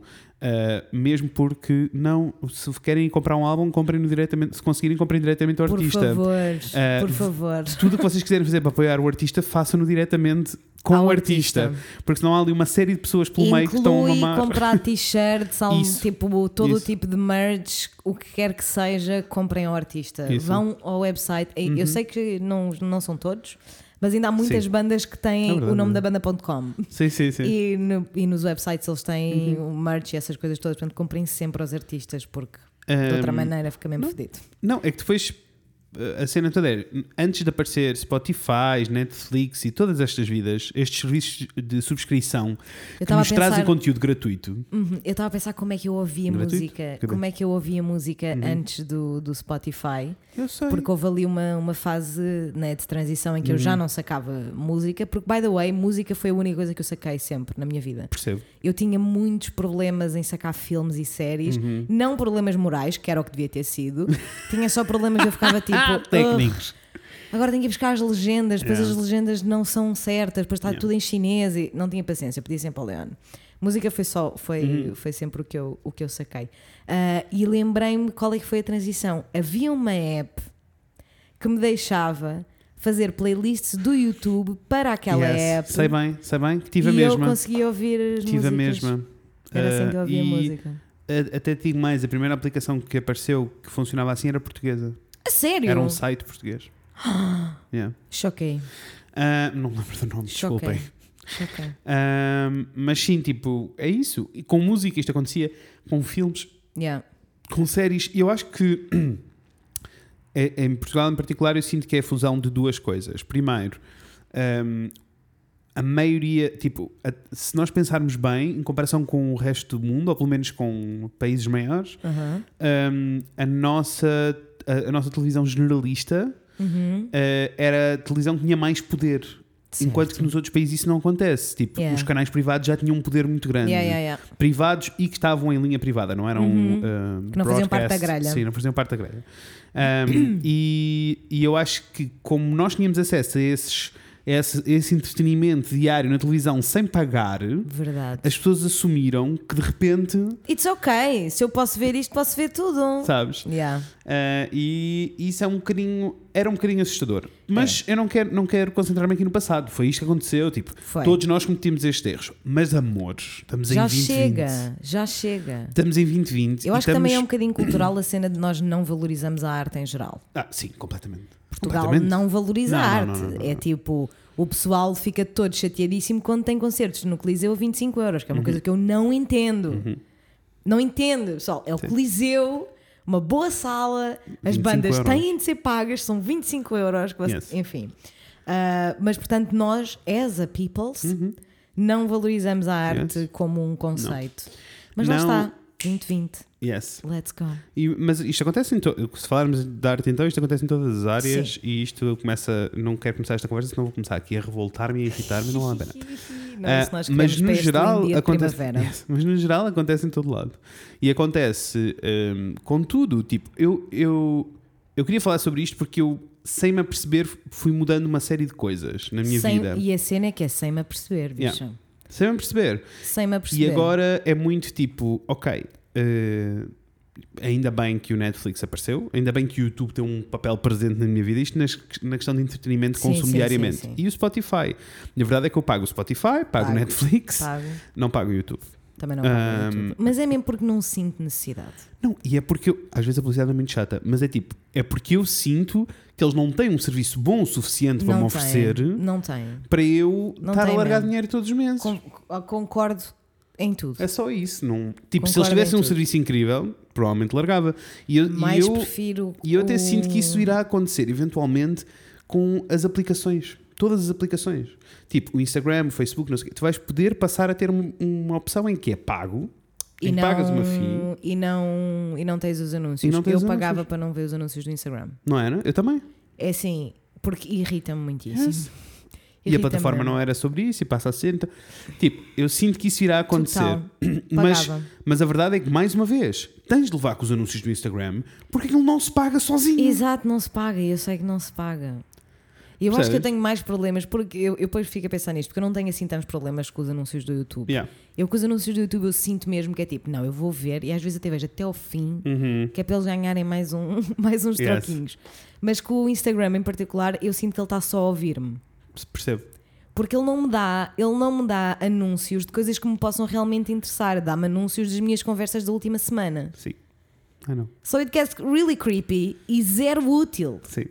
Mesmo porque não, se querem comprar um álbum, comprem-no diretamente, se conseguirem, comprem diretamente ao Por artista. favor, Eh, por favor. Tudo o que vocês quiserem fazer para apoiar o artista, façam-no diretamente com o artista. Porque senão há ali uma série de pessoas pelo meio que estão a Inclui mamar. comprar t-shirts, tipo, todo o isso. tipo de merch, o que quer que seja, comprem ao artista. Isso. Vão ao website. Uhum. Eu sei que não, não são todos, mas ainda há muitas Sim. bandas que têm É verdade, o nome é da banda.com. Sim, sim, sim. E, no- e nos websites eles têm Uhum. o merch e essas coisas todas. Portanto, comprem sempre aos artistas, porque de outra maneira fica mesmo fedido. Não, é que depois a cena toda é, antes de aparecer Spotify, Netflix e todas estas vidas, estes serviços de subscrição Eu que nos trazem pensar, conteúdo gratuito. Uhum, eu estava a pensar como é que eu ouvia Gratuito? música, Que bem. como é que eu ouvia música Uhum. antes do, do Spotify, Eu sei. porque houve ali uma, uma fase né, de transição em que eu Uhum. já não sacava música, porque by the way, música foi a única coisa que eu saquei sempre na minha vida. Percebo. Eu tinha muitos problemas em sacar filmes e séries, Uhum. não problemas morais, que era o que devia ter sido, tinha só problemas eu ficava tipo. "Ugh, Técnicos. Agora tenho que ir buscar as legendas, depois Yeah. as legendas não são certas, depois está Yeah. tudo em chinês e não tinha paciência, pedia sempre ao Leone. Música foi só, foi, Uhum. foi sempre o que eu, o que eu saquei. Ah, e lembrei-me qual é que foi a transição. Havia uma app que me deixava fazer playlists do YouTube para aquela Yes. app Sei bem, sei bem. Tive a e mesma. eu conseguia ouvir as Tive a músicas. mesma. Era assim que eu Ah, ouvia e música. a- Até digo mais, a primeira aplicação que apareceu que funcionava assim era portuguesa. A sério? Era um site português. Yeah. Choquei. Ah, não lembro do nome, Choquei. desculpem. Choquei. Ah, mas sim, tipo, é isso. E com música isto acontecia, com filmes, Yeah. com séries. E eu acho que é- em Portugal em particular eu sinto que é a fusão de duas coisas. Primeiro, ahm, a maioria, tipo, a- se nós pensarmos bem, em comparação com o resto do mundo, ou pelo menos com países maiores, ahm, a, nossa, a, a nossa televisão generalista Uhum. ah, era a televisão que tinha mais poder. Enquanto que Certo. nos outros países isso não acontece. Tipo, Yeah. os canais privados já tinham um poder muito grande. Yeah, yeah. Privados e que estavam em linha privada, não eram. Uhum. ah, Que não faziam parte da grelha. Sim, não faziam parte da grelha. Um, e, e eu acho que, como nós tínhamos acesso a esses, esse, esse entretenimento diário na televisão sem pagar, Verdade. as pessoas assumiram que de repente, It's ok. Se eu posso ver isto, posso ver tudo. sabes? Yeah. Ah, e isso é um bocadinho. Era um bocadinho assustador. Mas eu não quero, não quero concentrar-me aqui no passado. Foi isto que aconteceu. Tipo, Foi. todos nós cometimos estes erros. Mas, amores, estamos em Já 2020. chega, já chega. Estamos em 2020. Eu acho que também é um estamos- bocadinho cultural a cena de nós não valorizamos a arte em geral. Ah, sim, completamente. Portugal não valoriza Não, a arte. não, não, é tipo, o pessoal fica todo chateadíssimo quando tem concertos no Coliseu a 25 euros, que é uma Uhum. coisa que eu não entendo. Não entendo, pessoal. É o Coliseu, uma boa sala, as 25 bandas euros. têm de ser pagas, são 25 euros. você- Yes. Enfim. Ah, mas portanto, nós, as a peoples, não valorizamos a arte Uhum. Yes. como um conceito. Mas lá está, 2020. Yes. Let's go. E- mas isto acontece em se falarmos de arte então, isto acontece em todas as áreas Sim. e isto começa, não quero começar esta conversa, senão vou começar aqui a revoltar-me e a irritar-me, não vale a pena. Não, Ah, mas no geral acontece. Yes, mas no geral acontece em todo lado. E acontece hum, com tudo, tipo, eu, eu, eu queria falar sobre isto porque eu sem me aperceber fui mudando uma série de coisas na minha Sem- vida. E a cena é que é sem me aperceber, bicho. Yeah. Sem me aperceber. Sem me aperceber. E agora é muito tipo, ok, eh, ainda bem que o Netflix apareceu, ainda bem que o YouTube tem um papel presente na minha vida, isto nas- na questão de entretenimento que consumo diariamente. sim, sim. E o Spotify. Na verdade é que eu pago o Spotify, pago, o Netflix, Pago. não pago o YouTube. Também não pago YouTube. Mas é mesmo porque não sinto necessidade. Não, e é porque eu, às vezes a publicidade é muito chata, mas é tipo, é porque eu sinto que eles não têm um serviço bom o suficiente para não me oferecer tem. Não tem. para eu Não estar a largar mesmo. dinheiro todos os meses. Con- concordo em tudo. É só isso. Não... Tipo, se eles tivessem um tudo. serviço incrível, provavelmente largava. E eu, e Mais eu, prefiro. e eu até o- sinto que isso irá acontecer eventualmente com as aplicações. Todas as aplicações. Tipo, o Instagram, o Facebook, não sei o quê. Tu vais poder passar a ter um- uma opção em que é pago, E não, pagas uma FII, e, não, e não tens os anúncios. E não tens eu pagava anúncios. para não ver os anúncios do Instagram. não era? Eu também. É assim, porque irrita-me muitíssimo. Yes. E a plataforma não era sobre isso e passa a ser. Então, tipo, eu sinto que isso irá acontecer. Total. Mas, Pagava. mas a verdade é que, mais uma vez, tens de levar com os anúncios do Instagram porque aquilo não se paga sozinho. Exato, não se paga. E eu sei que não se paga. E eu acho que eu Percebes? tenho mais problemas, porque eu, eu depois fico a pensar nisto, porque eu não tenho assim tantos problemas com os anúncios do YouTube. Yeah. Eu com os anúncios do YouTube eu sinto mesmo que é tipo, não, eu vou ver, e às vezes até vejo até ao fim, Uhum. que é para eles ganharem mais, um, mais uns Yes. troquinhos. Mas com o Instagram em particular, eu sinto que ele está só a ouvir-me. Percebo. Porque ele não me dá, ele não me dá anúncios de coisas que me possam realmente interessar. Dá-me anúncios das minhas conversas da última semana. Sim. I know. So it gets really creepy e zero útil. Sim.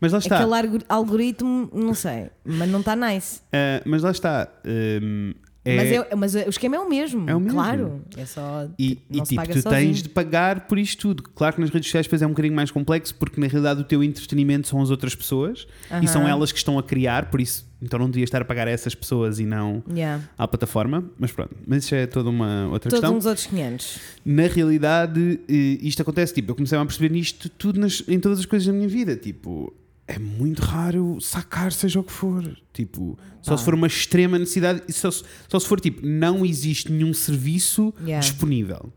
Mas lá está. Aquele algor- algoritmo, não sei, mas não está nice. Uh, mas lá está. Um, É- Mas, é- mas o esquema é o mesmo. É o mesmo. Claro. É só. E, e tipo, tu sozinho. tens de pagar por isto tudo. Claro que nas redes sociais depois é um bocadinho mais complexo, porque na realidade o teu entretenimento são as outras pessoas e são elas que estão a criar, por isso então não devias estar a pagar a essas pessoas e não Yeah. à plataforma. Mas pronto, mas isso é toda uma outra Todos questão. uns outros 500. Na realidade, eh, isto acontece, tipo, eu comecei a perceber nisto tudo nas- em todas as coisas da minha vida. Tipo, é muito raro sacar seja o que for. Tipo, só Pá. se for uma extrema necessidade, só, se- só se for tipo, não existe nenhum serviço Yeah. disponível.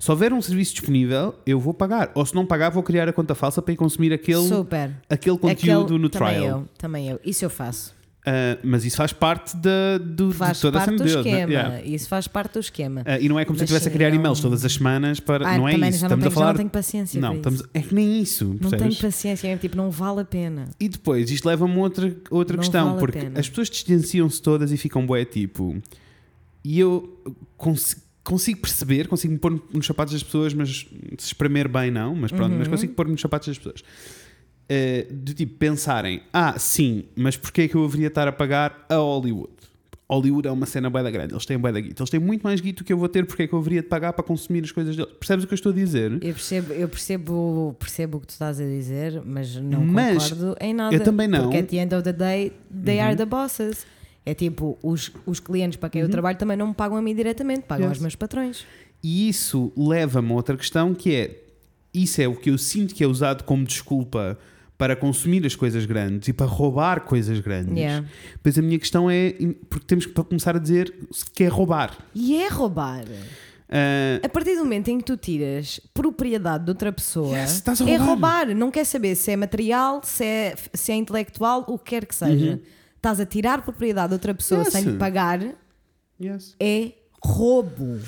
Se houver um serviço disponível, eu vou pagar. Ou se não pagar, vou criar a conta falsa para ir consumir aquele, Super. aquele conteúdo Aquele- no também trial. Eu, também eu. Isso eu faço. Ah, mas isso faz parte da, do, Faz de toda a parte cena do né? esquema. Yeah. Isso faz parte do esquema. Ah, e não é como se eu Mas estivesse a criar não- e-mails todas as semanas para. Ah, não é isso. Estamos tenho, a falar. não tenho paciência. Não, estamos, é que nem isso. Não tenho percebes? paciência. É tipo, não vale a pena. E depois, isto leva-me a outra, outra Não questão, vale a porque as pessoas distanciam-se todas e ficam bué tipo. E eu cons- consigo perceber, consigo me pôr nos sapatos das pessoas, mas se espremer bem não, mas pronto, Uhum. mas consigo pôr nos sapatos das pessoas. Eh, de tipo pensarem, ah, sim, mas porquê é que eu haveria de estar a pagar a Hollywood? Hollywood é uma cena bué da grande, eles têm bué da guita, eles têm muito mais guito do que eu vou ter, porque é que eu haveria de pagar para consumir as coisas deles? Percebes o que eu estou a dizer? Eu percebo, eu percebo, percebo o que tu estás a dizer, mas não Mas concordo em nada. eu também não. Porque at the end of the day, they are the bosses. É tipo, os, os clientes para quem eu trabalho também não me pagam a mim diretamente, pagam Yes. aos meus patrões. E isso leva-me a outra questão que é: isso é o que eu sinto que é usado como desculpa para consumir as coisas grandes e para roubar coisas grandes. Yeah. Pois a minha questão é: porque temos que começar a dizer que é roubar. E é roubar. Ah, A partir do momento em que tu tiras propriedade de outra pessoa, Yes, estás a é roubar. roubar. Não quer saber se é material, se é, se é intelectual, o que quer que seja. Estás a tirar propriedade de outra pessoa Uhum. Yes. sem lhe pagar, yes. é roubo.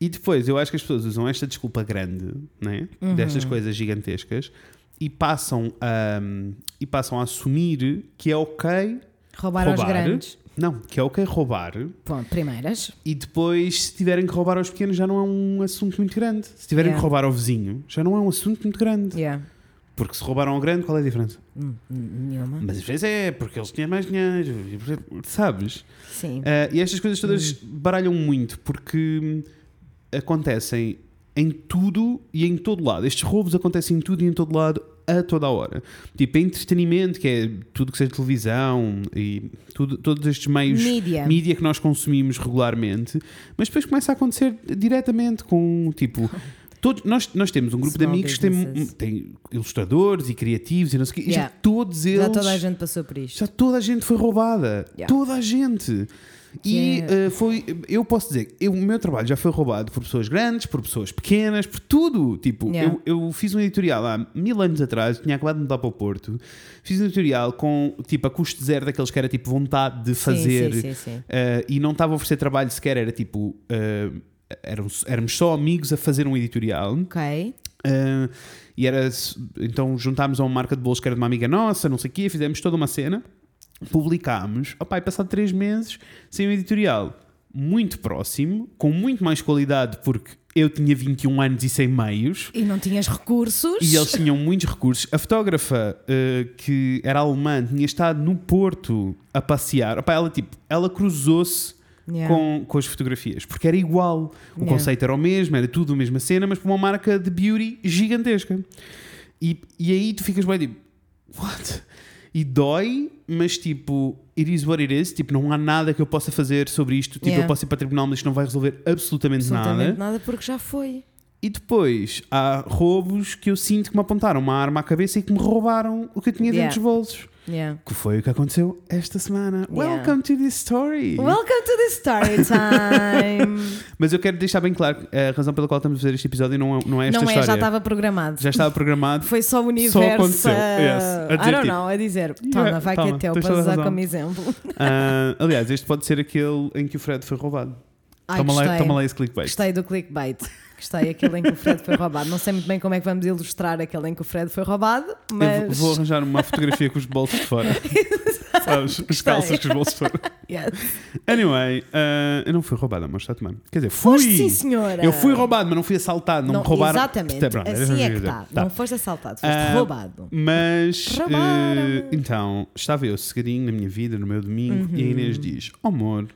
E depois eu acho que as pessoas usam esta desculpa grande, né? Uhum. destas coisas gigantescas, e passam, a, e passam a assumir que é ok Roubar, aos grandes. Não, que é ok roubar. Bom, primeiras. E depois, se tiverem que roubar aos pequenos, já não é um assunto muito grande. Se tiverem Yeah. que roubar ao vizinho, já não é um assunto muito grande. Yeah. Porque se roubaram ao grande, qual é a diferença? Hum, Nenhuma. Mas às vezes é porque eles tinham mais dinheiro, sabes? Sim. Ah, e estas coisas todas Hum. baralham muito porque hum, acontecem em tudo e em todo lado. Estes roubos acontecem em tudo e em todo lado a toda a hora. Tipo, em entretenimento, que é tudo que seja televisão e tudo, todos estes meios Mídia. mídia que nós consumimos regularmente, mas depois começa a acontecer diretamente com tipo. Todos, nós, nós temos um grupo de Small amigos que tem, tem ilustradores e criativos e não sei o quê, Yeah. já todos eles. Já toda a gente passou por isto. Já toda a gente foi roubada. Yeah. Toda a gente. E é- eh, foi, eu posso dizer, eu- o meu trabalho já foi roubado por pessoas grandes, por pessoas pequenas, por tudo. Tipo, Yeah. eu, eu fiz um editorial há mil anos atrás, tinha acabado de mudar para o Porto. Fiz um editorial com tipo a custo zero daqueles que era tipo vontade de fazer Sim, sim, sim, sim. eh, e não estava a oferecer trabalho sequer, era tipo. eh, éramos, éramos só amigos a fazer um editorial. Ok. Uh, e era então juntámos a uma marca de bolos que era de uma amiga nossa, não sei o quê, fizemos toda uma cena, publicámos. Opa, e passado três meses, sem um editorial muito próximo, com muito mais qualidade, porque eu tinha 21 anos e 100 meios. E não tinhas recursos. E eles tinham muitos recursos. A fotógrafa, uh, que era alemã, tinha estado no Porto a passear. Opa, ela, tipo, ela cruzou-se Yeah. com, com as fotografias, porque era igual. O Yeah. conceito era o mesmo, era tudo a mesma cena, mas para uma marca de beauty gigantesca. E, e aí tu ficas bem tipo, what? E dói, mas tipo, it is what it is. Tipo, não há nada que eu possa fazer sobre isto. Tipo, Yeah. eu posso ir para tribunal, mas isto não vai resolver absolutamente, Absolutamente nada. nada porque já foi. E depois há roubos que eu sinto que me apontaram uma arma à cabeça e que me roubaram o que eu tinha dentro Yeah. dos bolsos. Yeah. Que foi o que aconteceu esta semana. Yeah. Welcome to this story. Welcome to the story time. Mas eu quero deixar bem claro que a razão pela qual estamos a fazer este episódio não é, não é esta não é, história. já estava programado. Já estava programado. Foi só o universo. aconteceu, a- yes. I don't tipo, know, a dizer, toma, Yeah, vai toma, que é teu, tens para toda a usar como exemplo. Ah, aliás, este pode ser aquele em que o Fred foi roubado. Ai, toma, lá, toma lá esse clickbait. Gostei do clickbait. Gostei aquele em que o Fred foi roubado. Não sei muito bem como é que vamos ilustrar aquele em que o Fred foi roubado, Eu mas. vou arranjar uma fotografia com os bolsos de fora. Sabes? As calças com os bolsos de fora. Yes. Anyway, ah, eu não fui roubado, amor, está tomando. Quer dizer, fui. Foste, sim, senhora. Eu fui roubado, mas não fui assaltado. Não, me roubaram. Exatamente. Tá, pronto, assim é eu que está. Tá. Não foste assaltado, foste Ah, roubado. Mas eh, então estava eu sossegadinho na minha vida, no meu domingo, e a Uhum. Inês diz: oh, amor,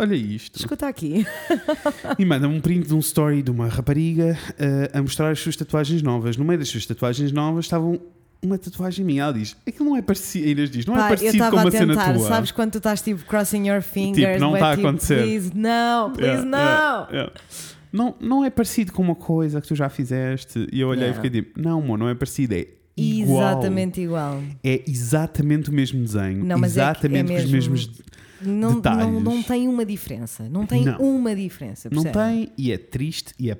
olha isto. Escuta aqui. E manda-me um print de um story de uma rapariga eh, a mostrar as suas tatuagens novas. No meio das suas tatuagens novas estavam uma tatuagem minha. Ela diz: aquilo não é parecido. A Inês diz: não Pá, é parecido com estava a uma cena tentar, tua. sabes quando tu estás tipo crossing your fingers, não bué, tá a tipo, acontecer. Please, não, please, Yeah, não. yeah, yeah. Não, não é parecido com uma coisa que tu já fizeste. E eu olhei e fiquei tipo: não, amor, não é parecido, é igual. Exatamente igual. É exatamente o mesmo desenho. Não, é é exatamente com os mesmo- mesmos. Não, Detalhes. não, não tem uma diferença. Não tem Não. uma diferença. Não percebe? tem, e é triste, e é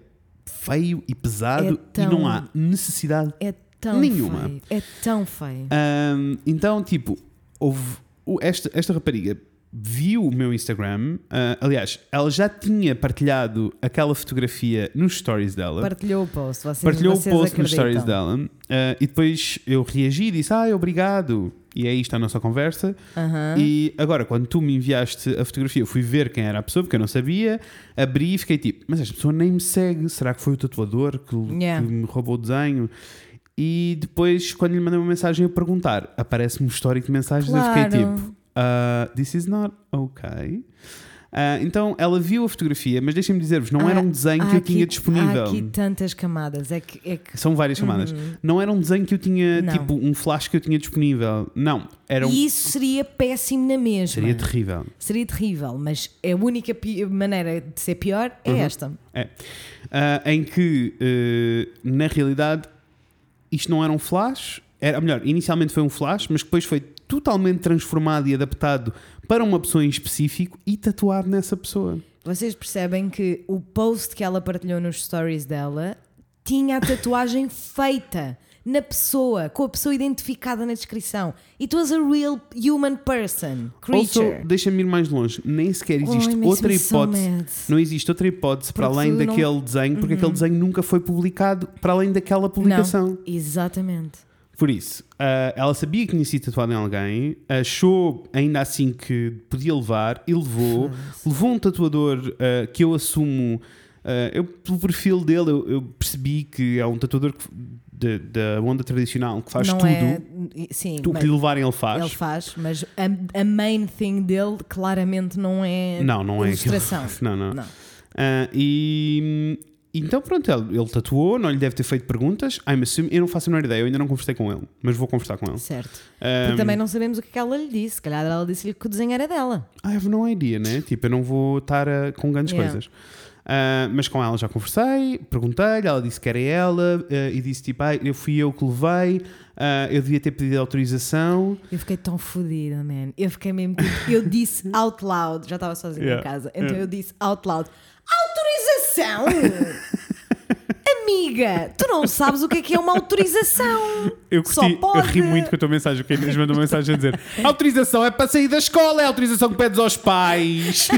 feio e pesado, É e tão- não há necessidade É tão Nenhuma. feio. É tão feio. Ahm, então, tipo, houve o- esta, esta rapariga viu o meu Instagram. ah, aliás, ela já tinha partilhado aquela fotografia nos stories dela. Partilhou o post. Vocês, partilhou o vocês post nos acreditam. stories dela. ah, e depois eu reagi e disse: Ah, obrigado. E é isto a nossa conversa. Aham. E agora, quando tu me enviaste a fotografia, eu fui ver quem era a pessoa, porque eu não sabia. Abri e fiquei tipo: Mas esta pessoa nem me segue. Será que foi o tatuador que, Yeah. que me roubou o desenho? E depois, quando lhe mandei uma mensagem a perguntar, aparece-me um histórico de mensagens. Eu fiquei Claro. tipo: "Ah, This is not okay. Ah, então ela viu a fotografia, mas deixem-me dizer-vos: não Há- era um desenho que eu tinha aqui- disponível. Há aqui tantas camadas. É que, é que São várias chamadas. Não era um desenho que eu tinha, Não. tipo, um flash que eu tinha disponível. Não. Era um. E isso seria péssimo na mesma. Seria terrível. Seria terrível, mas a única maneira de ser pior é Uhum. esta. É. Ah, em que, eh, na realidade, isto não era um flash, era, melhor, inicialmente foi um flash, mas depois foi totalmente transformado e adaptado para uma pessoa em específico e tatuado nessa pessoa. Vocês percebem que o post que ela partilhou nos stories dela tinha a tatuagem feita na pessoa, com a pessoa identificada na descrição. It was a real human person, creature. Also, deixa-me ir mais longe, nem sequer existe Ai, makes outra so hipótese. mad. Não existe outra hipótese para Porque além tu não- Uhum. daquele desenho, porque aquele desenho nunca foi publicado para além daquela publicação. Não, exatamente. Por isso, ah, ela sabia que tinha sido tatuado em alguém, achou ainda assim que podia levar e levou. Levou um tatuador ah, que eu assumo, ah, eu, pelo perfil dele, eu, eu percebi que é um tatuador da onda tradicional que faz não tudo. é. Sim, Tu mas que lhe levarem, ele faz. ele faz, mas a, a main thing dele claramente não é Não, não é aquilo. ilustração. Não, não. Não. Ah, e então, pronto, ele, ele tatuou, não lhe deve ter feito perguntas. I'm assuming, eu não faço a menor ideia, eu ainda não conversei com ele, mas vou conversar com ele. Certo. Porque também não sabemos o que é que ela lhe disse. Se calhar ela disse-lhe que o desenho era dela. I have no idea, né? Tipo, eu não vou estar ah, com grandes Yeah. coisas. Ah, mas com ela já conversei, perguntei-lhe, ela disse que era ela ah, e disse tipo, ah, eu fui eu que levei, ah, eu devia ter pedido autorização. Eu fiquei tão fodida, man. Eu fiquei mesmo. tipo- Eu disse out loud. Já estava sozinha Yeah. em casa. Então Yeah. eu disse out loud: Autorização! Amiga, tu não sabes o que é que é uma autorização. Eu, Só curti, eu pode. ri muito com a tua mensagem, que a Inês mandou uma mensagem a dizer "A autorização é para sair da escola, é a autorização que pedes aos pais.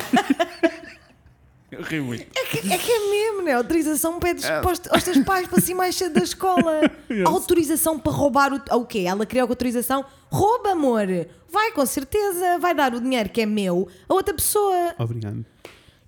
eu ri muito. É que é, que é mesmo, né? Autorização pedes É. para os- aos teus pais para sair mais cedo da escola. Autorização para roubar o. O quê? Ela criou com autorização? Rouba, amor! Vai, com certeza. Vai dar o dinheiro que é meu a outra pessoa. Obrigado.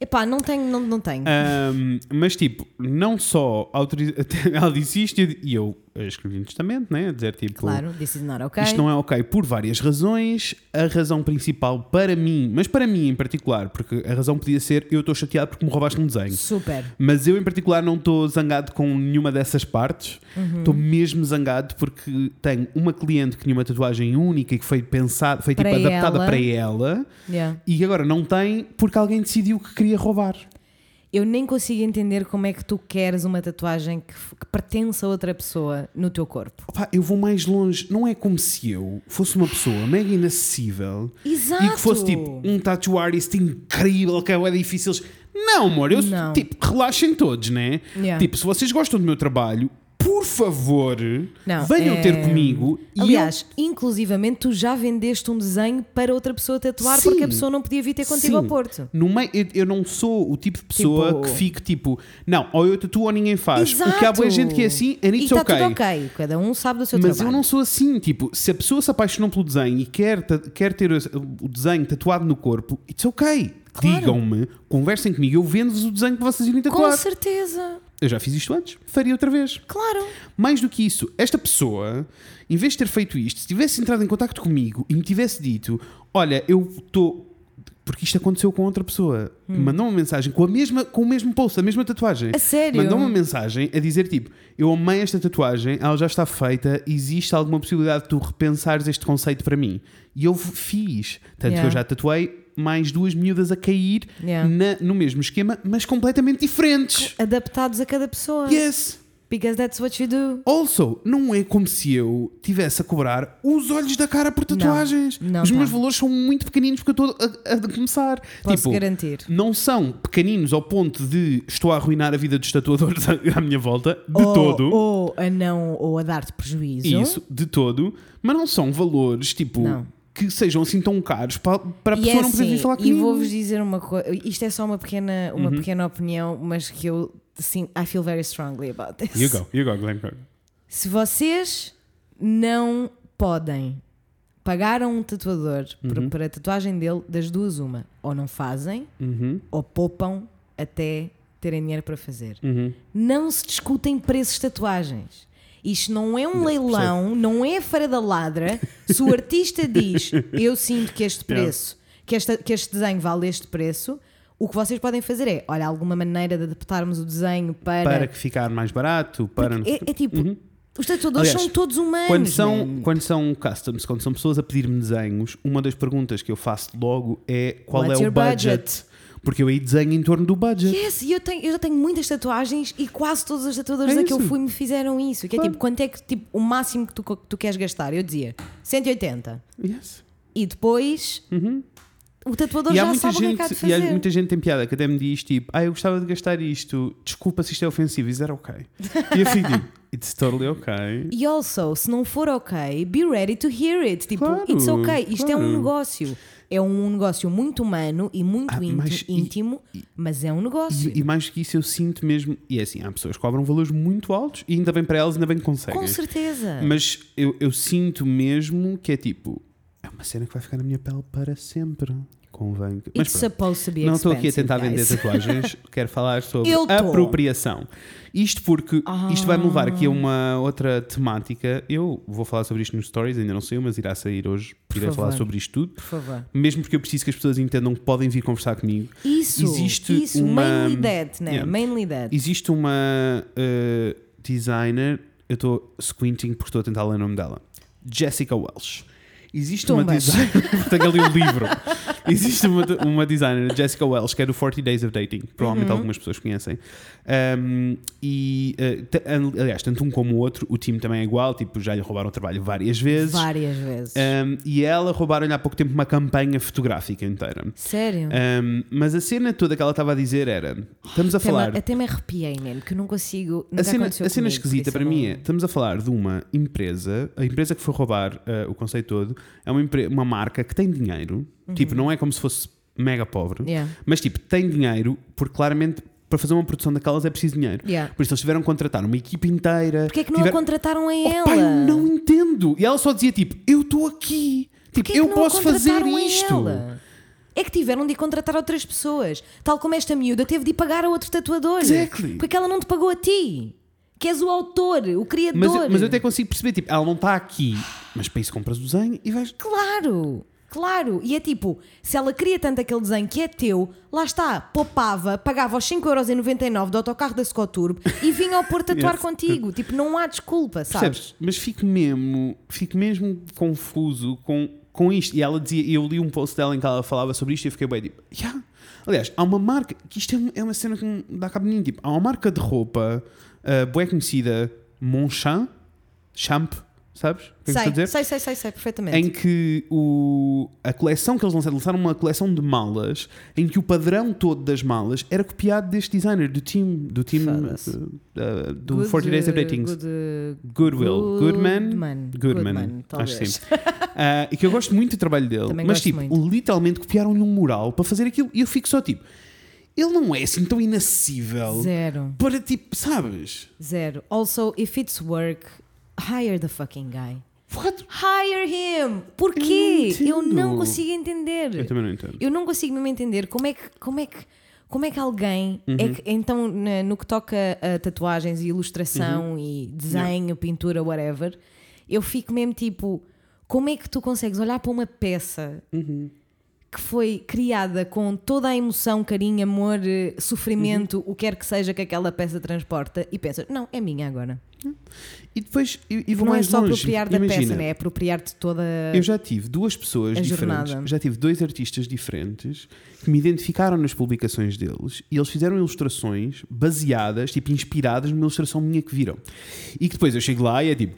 Epá, não tenho, não, não tenho. Ahm, mas tipo, não só autoriza... ela disse isto e eu escrevi um testamento, né? A dizer tipo. Claro, this is not okay. Isto não é ok por várias razões. A razão principal para mim, mas para mim em particular, porque a razão podia ser eu estou chateado porque me roubaste um desenho. Super. Mas eu em particular não estou zangado com nenhuma dessas partes. Uhum. Estou mesmo zangado porque tenho uma cliente que tinha uma tatuagem única e que foi pensada, foi tipo Para adaptada ela. para ela Yeah. e agora não tem porque alguém decidiu que queria roubar. Eu nem consigo entender como é que tu queres uma tatuagem que, que pertence a outra pessoa no teu corpo. Opa, eu vou mais longe. Não é como se eu fosse uma pessoa mega inacessível Exato. e que fosse tipo um tattoo artist incrível, que é difícil. Não, amor, eu Não. tipo, relaxem todos, né? Yeah. Tipo, se vocês gostam do meu trabalho, por favor, Não, venham é- ter comigo. e Aliás, inclusivamente tu já vendeste um desenho para outra pessoa tatuar Sim. porque a pessoa não podia vir ter contigo Sim. ao Porto. No meio, eu, eu não sou o tipo de pessoa Tipo- que fique tipo, não, ou eu tatuo ou ninguém faz. Exato. Porque há boa gente que é assim, and E it's está okay. tudo ok. Cada um sabe do seu Mas trabalho. eu não sou assim, tipo, se a pessoa se apaixonou pelo desenho e quer, quer ter o, desenho tatuado no corpo, it's ok. Claro. Digam-me, conversem comigo, eu vendo-vos o desenho que vocês irem Com tatuar. certeza. Eu já fiz isto antes, faria outra vez. Claro. Mais do que isso, esta pessoa, em vez de ter feito isto, se tivesse entrado em contacto comigo e me tivesse dito: Olha, eu estou porque isto aconteceu com outra pessoa. Hum. Mandou uma mensagem com, a mesma, com o mesmo post, a mesma tatuagem. A sério? Mandou uma mensagem a dizer tipo: Eu amei esta tatuagem, ela já está feita, existe alguma possibilidade de tu repensares este conceito para mim? E eu fiz. Tanto que Yeah. eu já tatuei mais duas miúdas a cair Yeah. na- no mesmo esquema, mas completamente diferentes. Adaptados a cada pessoa. Yes! Because that's what you do. Also, não é como se eu tivesse a cobrar os olhos da cara por tatuagens. não os tá. meus valores são muito pequeninos porque eu estou a, a começar. Posso tipo, garantir. não são pequeninos ao ponto de estou a arruinar a vida dos tatuadores à à minha volta, de ou, todo. Ou a não, ou a dar-te prejuízo. Isso, de todo. Mas não são valores, tipo, Não. Que sejam assim tão caros para, para a E pessoa é não poder vir assim, falar e comigo. vou-vos dizer uma coisa. Isto é só uma pequena, uma Uhum. pequena opinião, mas que eu, assim, I feel very strongly about this. You go, you go, Glenn. go. Se vocês não podem pagar a um tatuador Uhum. para a tatuagem dele, das duas, uma. Ou não fazem, Uhum, ou poupam até terem dinheiro para fazer. uhum. Não se discutem preços de tatuagens. Isto não é um Não, leilão, não é a feira da ladra. Se o artista diz eu sinto que este preço, que, esta, que este desenho vale este preço, o que vocês podem fazer é, olha, alguma maneira de adaptarmos o desenho para. Para que ficar mais barato, para. é, é tipo, os tatuadores Aliás, são todos humanos. Quando são, man. quando são customs, quando são pessoas a pedir-me desenhos, uma das perguntas que eu faço logo é qual What's é o budget? budget? Porque eu aí desenho em torno do budget. Yes, e eu, tenho, eu já tenho muitas tatuagens e quase todos os tatuadores É a que eu isso. fui me fizeram isso. Que é Claro. tipo, quanto é que tipo, o máximo que tu, que tu queres gastar? Eu dizia 180. Yes. E depois o tatuador Uhum. E já muita sabe o que é que há de gente, e há fazer. muita gente tem piada que até me diz tipo, ah, eu gostava de gastar isto, desculpa se isto é ofensivo, is that ok? E eu fico tipo, it's totally ok. E also, se não for ok, be ready to hear it. Tipo, Claro, it's ok. Isto é um claro. negócio. É um negócio muito humano e muito Ah, íntimo, mas e- íntimo, mas é um negócio. E, e mais do que isso, eu sinto mesmo, e é assim, há pessoas que cobram valores muito altos e ainda bem para elas, ainda bem que conseguem. Com certeza. Mas eu, eu sinto mesmo que é tipo, é uma cena que vai ficar na minha pele para sempre. Convém. que- Mas pronto. Não estou aqui a tentar vender guys. tatuagens, quero falar sobre apropriação. Isto porque isto vai me levar aqui a Ah. uma outra temática. Eu vou falar sobre isto nos stories, ainda não sei, mas irá sair hoje. Por Irei falar favor. sobre isto tudo. Por favor. Mesmo porque eu preciso que as pessoas entendam que podem vir conversar comigo. Isso, Existe isso, uma- mainly that, né? Yeah. Mainly that. Existe uma uh, designer, eu estou squinting porque estou a tentar ler o nome dela. Jessica Welsh. Existe uma Tumbas. designer. Tenho ali o livro. Existe uma, uma designer, Jessica Welsh, que é do 40 Days of Dating. Provavelmente Uhum. algumas pessoas conhecem. Um, e, uh, aliás, tanto um como o outro, o time também é igual. Tipo, já lhe roubaram o trabalho várias vezes. Várias vezes. Um, e ela roubaram-lhe há pouco tempo uma campanha fotográfica inteira. Sério? Um, mas a cena toda que ela estava a dizer era: estamos a até, falar. me, até me arrepiei, man, que eu não consigo. A cena, a cena comigo, esquisita para mim é: estamos a falar de uma empresa, a empresa que foi roubar uh, o conceito todo é uma, uma marca que tem dinheiro, tipo, não é como se fosse mega pobre, Uhum. Yeah. mas tipo, tem dinheiro, porque claramente para fazer uma produção daquelas é preciso dinheiro. Yeah. Por isso eles tiveram que contratar uma equipe inteira. Porquê é que não tiver- a contrataram a Oh, ela? pá, eu não entendo. E ela só dizia tipo: eu estou aqui, tipo, é que eu posso fazer isto. ela? É que tiveram de ir contratar outras pessoas. Tal como esta miúda teve de ir pagar a outro tatuador. Exactly. Porque ela não te pagou a ti. Que és o autor, o criador. Mas, mas eu até consigo perceber, tipo, ela não está aqui, mas para isso compras o desenho e vais. Claro, claro. E é tipo, se ela queria tanto aquele desenho que é teu, lá está, poupava, pagava os 5,99€ do autocarro da Scoturb e vinha ao Porto tatuar Yes. contigo. Tipo, não há desculpa, sabes? Percebes? Mas fico mesmo, fico mesmo confuso com, com isto. E ela dizia, eu li um post dela em que ela falava sobre isto e eu fiquei bem tipo, yeah. Aliás, há uma marca, que isto é uma, é uma cena que me dá cabo de mim, tipo, há uma marca de roupa uh, bem conhecida, Monchamp, Champ, sabes? O que é que estou a Sei, dizer? sei, sei, sei, sei, perfeitamente. em que o, a coleção que eles lançaram, lançaram uma coleção de malas em que o padrão todo das malas era copiado deste designer, do team, do team uh, uh, do Good, 40 Days of uh, Dating. Good, uh, Goodwill. Goodman. Goodman. Goodman. Goodman, acho que sim. Ah, e que eu gosto muito do trabalho dele. Também mas, tipo, muito. literalmente copiaram-lhe um mural para fazer aquilo. E eu fico só tipo, ele não é assim tão inacessível Zero. para tipo, sabes? Zero. Also, if it's work, hire the fucking guy. What? Hire him! Porquê? Eu Eu não não entendo. consigo entender. Eu também não entendo. Eu não consigo mesmo entender como é que, como é que, como é que alguém, Uhum. é que, então, no que toca a tatuagens e ilustração Uhum. e desenho, pintura, whatever, eu fico mesmo tipo, como é que tu consegues olhar para uma peça Uhum. Que foi criada com toda a emoção, carinho, amor, eh, sofrimento, Uhum. o que quer que seja que aquela peça transporta, e pensas, não, é minha agora. E depois, e, e vou não é mais só longe. apropriar da Imagina, peça, né? é apropriar de toda. Eu já tive duas pessoas diferentes, jornada. já tive dois artistas diferentes que me identificaram nas publicações deles e eles fizeram ilustrações baseadas, tipo, inspiradas numa ilustração minha que viram. E que depois eu chego lá e é tipo,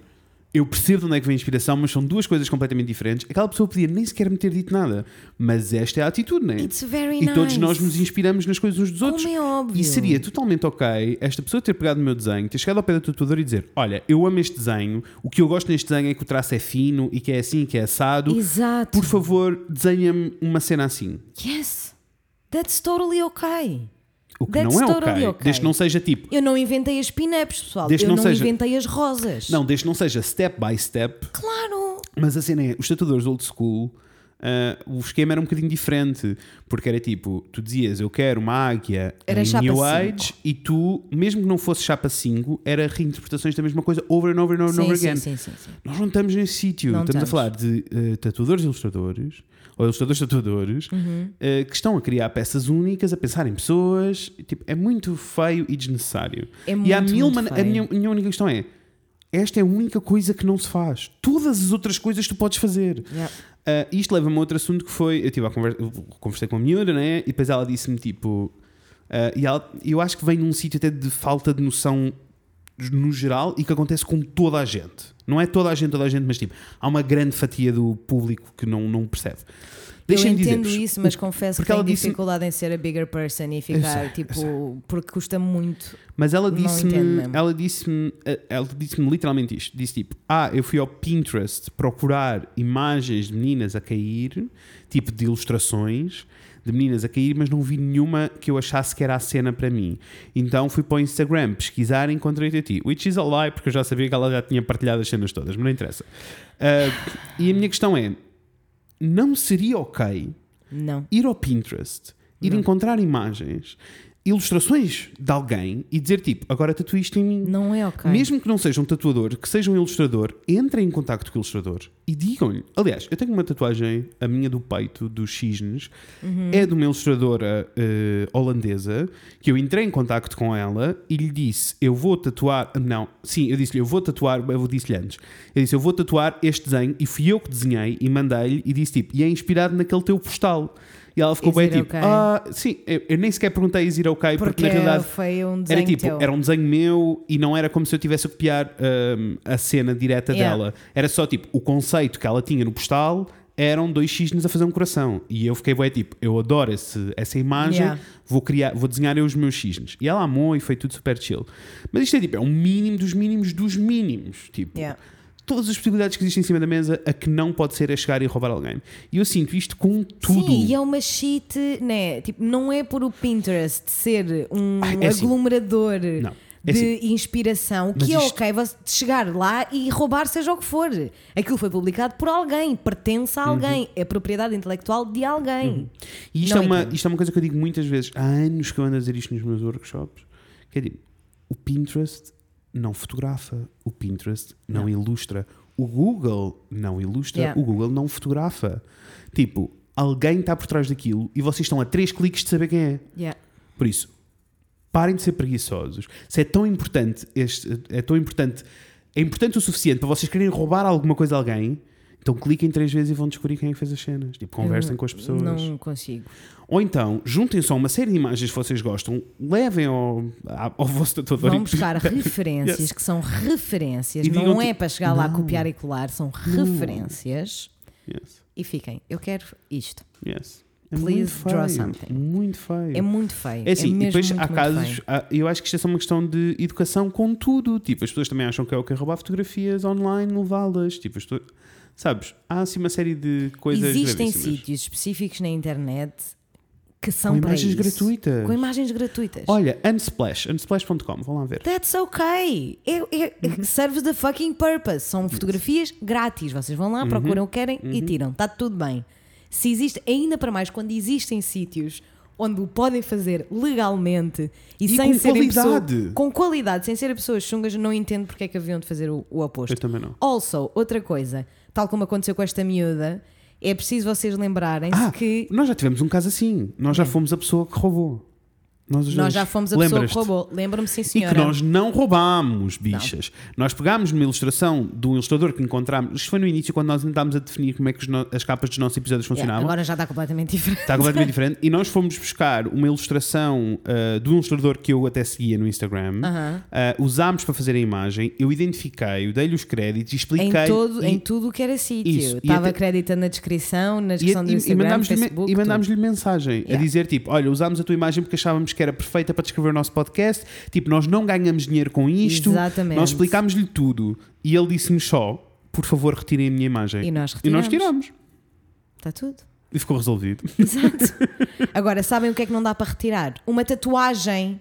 eu percebo de onde é que vem a inspiração, mas são duas coisas completamente diferentes. Aquela pessoa podia nem sequer me ter dito nada, mas esta é a atitude, não é? It's very E todos nice. nós nos inspiramos nas coisas uns dos outros. Como é óbvio. E seria totalmente ok esta pessoa ter pegado no meu desenho, ter chegado ao pé da tatuadora e dizer: Olha, eu amo este desenho, o que eu gosto neste desenho é que o traço é fino e que é assim, que é assado. Exato. Por favor, desenha-me uma cena assim. Yes. That's totally okay. O que That's não é totally okay, okay. Desde que não seja tipo. Eu não inventei as pin-ups, pessoal. Desde eu não não seja- inventei as rosas. Não, desde que não seja step by step. Claro. Mas a cena é: os tatuadores old school. Ah, o esquema era um bocadinho diferente porque era tipo, tu dizias eu quero uma águia Era em New. Age e tu, mesmo que não fosse chapa 5, era reinterpretações da mesma coisa over and over and over, and Sim, over sim, again. sim, sim, sim. Nós não estamos nesse sítio. Não Estamos a estamos. falar de eh, tatuadores e ilustradores, ou ilustradores tatuadores, Uhum. eh, que estão a criar peças únicas, a pensar em pessoas. Tipo, é muito feio e desnecessário. É e há muito, mil muito man- A minha, minha única questão é: esta é a única coisa que não se faz. Todas as outras coisas tu podes fazer. Yeah. Uh, isto leva-me a outro assunto que foi. Eu tive a conversa, conversei com a miúda, né? E depois ela disse-me tipo. uh, e ela- eu acho que vem num sítio até de falta de noção no geral e que acontece com toda a gente. Não é toda a gente, toda a gente, mas tipo, há uma grande fatia do público que não, não percebe. Eu Deixem-me entendo dizer-vos, isso, mas confesso que tenho disse- dificuldade em ser a bigger person e ficar sei, eu tipo. Porque custa muito. Mas ela disse-me, ela disse-me, eh, ela disse-me literalmente isto. Disse tipo, ah, eu fui ao Pinterest procurar imagens de meninas a cair, tipo de ilustrações de meninas a cair, mas não vi nenhuma que eu achasse que era a cena para mim. Então fui para o Instagram pesquisar e encontrei-te a ti. Which is a lie, porque eu já sabia que ela já tinha partilhado as cenas todas, mas não interessa. Ah, e a minha questão é, não seria ok Não. ir ao Pinterest, ir encontrar imagens, ilustrações de alguém e dizer tipo, agora tatua isto em mim. Não é ok. Mesmo que não seja um tatuador, que seja um ilustrador, entrem em contacto com o ilustrador e digam-lhe. Aliás, eu tenho uma tatuagem, a minha do peito, dos cisnes, Uhum. é de uma ilustradora eh, holandesa, que eu entrei em contacto com ela e lhe disse: Eu vou tatuar. Não, sim, eu disse-lhe: Eu vou tatuar. Eu disse-lhe antes: Eu disse: Eu vou tatuar este desenho e fui eu que desenhei e mandei-lhe e disse tipo: E é inspirado naquele teu postal. E ela ficou bem tipo: okay? Ah, sim, eu, eu nem sequer perguntei is it okay, porque, Porque na realidade foi um desenho era tipo, teu. era um desenho meu e não era como se eu tivesse a copiar hum, a cena direta Yeah. dela. Era só tipo, o conceito que ela tinha no postal eram dois cisnes a fazer um coração. E eu fiquei bué tipo, eu adoro esse, essa imagem, Yeah. vou criar, vou desenhar eu os meus cisnes. E ela amou e foi tudo super chill. Mas isto é tipo, é um mínimo dos mínimos dos mínimos. Tipo, Yeah. Todas as possibilidades que existem em cima da mesa, a que não pode ser é chegar e roubar alguém. E eu sinto isto com tudo. Sim, e é uma shit, né? Tipo, não é por o Pinterest ser um Ah, é assim. aglomerador Não, é de assim. inspiração que é ok você chegar lá e roubar seja o que for. Aquilo foi publicado por alguém, pertence a Uhum. alguém, é propriedade intelectual de alguém. E isto Não é, uma, entendo. isto é uma coisa que eu digo muitas vezes. Há anos que eu ando a dizer isto nos meus workshops. Que é tipo, o Pinterest não fotografa, o Pinterest não, ilustra, o Google não ilustra, Yeah. o Google não fotografa. Tipo, alguém está por trás daquilo e vocês estão a três cliques de saber quem é. Yeah. Por isso, parem de ser preguiçosos. Se é tão importante, este, é tão importante, é importante o suficiente para vocês quererem roubar alguma coisa a alguém, então cliquem três vezes e vão descobrir quem é que fez as cenas. Tipo, conversem com as pessoas. Não consigo. Ou então, juntem só uma série de imagens que vocês gostam, levem ao, ao vosso tatuador Vão buscar referências Yes. que são referências, E não é tipo, para chegar lá a não. copiar e colar, são referências Yes, e fiquem. Eu quero isto. yes. É Please muito draw feio, something. Muito feio. É muito feio. É assim, é e depois muito, há muito casos, há- eu acho que isto é só uma questão de educação com tudo. Tipo, as pessoas também acham que é o que roubar fotografias online, levá-las. Tipo, as pessoas- sabes, há assim uma série de coisas. Existem sítios específicos na internet que são com para imagens isso. gratuitas. Com imagens gratuitas. Olha, Unsplash, unsplash.com, vão lá ver. That's okay. É, é, Uhum. Serves the fucking purpose. São fotografias grátis. Vocês vão lá, Uhum. procuram o que querem e tiram. Está tudo bem. Se existe, ainda para mais, quando existem sítios onde o podem fazer legalmente e, E sem com serem qualidade. pessoa- com qualidade, sem serem pessoas chungas, não entendo porque é que haviam de fazer o, o oposto. Eu também não. Also, outra coisa, tal como aconteceu com esta miúda, é preciso vocês lembrarem-se Ah, que Nós já tivemos um caso assim. Nós já É. fomos a pessoa que roubou. Nós, nós já fomos a pessoa que roubou. Lembro-me, sim, E senhora. que nós não roubámos, bichas. Nós pegámos numa ilustração de um ilustrador que encontramos. Isto foi no início, quando nós tentámos a definir como é que no- as capas dos nossos episódios Yeah, funcionavam. agora já está completamente diferente. Está completamente diferente. E nós fomos buscar uma ilustração ah, de um ilustrador que eu até seguia no Instagram. Aham. Ah, usámos para fazer a imagem. Eu identifiquei, dei-lhe os créditos e Em, expliquei. todo, e, em tudo o que era sítio. e Estava até- crédito na descrição, na e, descrição do e- e Instagram, e mandámos-lhe mensagem a Yeah. dizer tipo: Olha, usámos a tua imagem porque achávamos que era perfeita para descrever o nosso podcast. Tipo, nós não ganhamos dinheiro com isto. Exatamente. Nós explicámos-lhe tudo e ele disse-nos só: Por favor, retirem a minha imagem. E nós E nós retiramos. tiramos. Está tudo. E ficou resolvido. Exato. Agora, sabem o que é que não dá para retirar? Uma tatuagem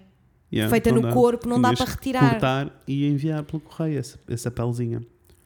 Yeah, feita no dá. corpo não dá Tinhas para que retirar. Cortar e enviar pelo correio essa, essa pelezinha.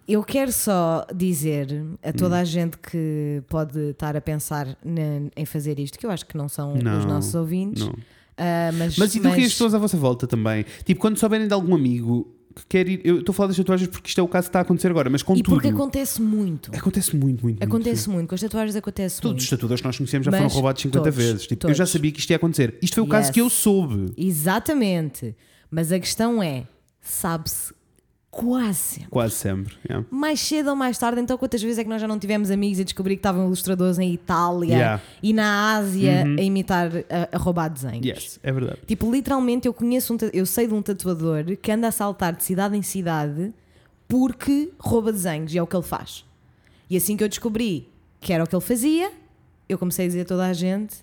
Eu quero só dizer a toda Hum. a gente que pode estar a pensar na- em fazer isto, que eu acho que não são Não, os nossos ouvintes, Não. Ah, mas, Mas e do que as pessoas à vossa volta também? Tipo, quando souberem de algum amigo que quer ir. Eu estou a falar das tatuagens porque isto é o caso que está a acontecer agora, mas E contudo. porque acontece muito. Acontece muito, muito. Acontece muito. muito, com as tatuagens acontece Todos os muito. tatuadores que nós conhecemos já Mas foram roubados 50 todos, vezes. Tipo, eu já todos. sabia que isto ia acontecer. Isto foi o caso Yes. que eu soube. Exatamente. Mas a questão é, sabe-se quase sempre. Quase sempre. yeah. Mais cedo ou mais tarde, então quantas vezes é que nós já não tivemos amigos a descobrir que estavam ilustradores em Itália Yeah. Uhum. e na Ásia a imitar, a, a roubar desenhos? Yes, é verdade. Tipo, literalmente eu conheço um, eu sei de um tatuador que anda a saltar de cidade em cidade porque rouba desenhos e é o que ele faz. E assim que eu descobri que era o que ele fazia, eu comecei a dizer a toda a gente: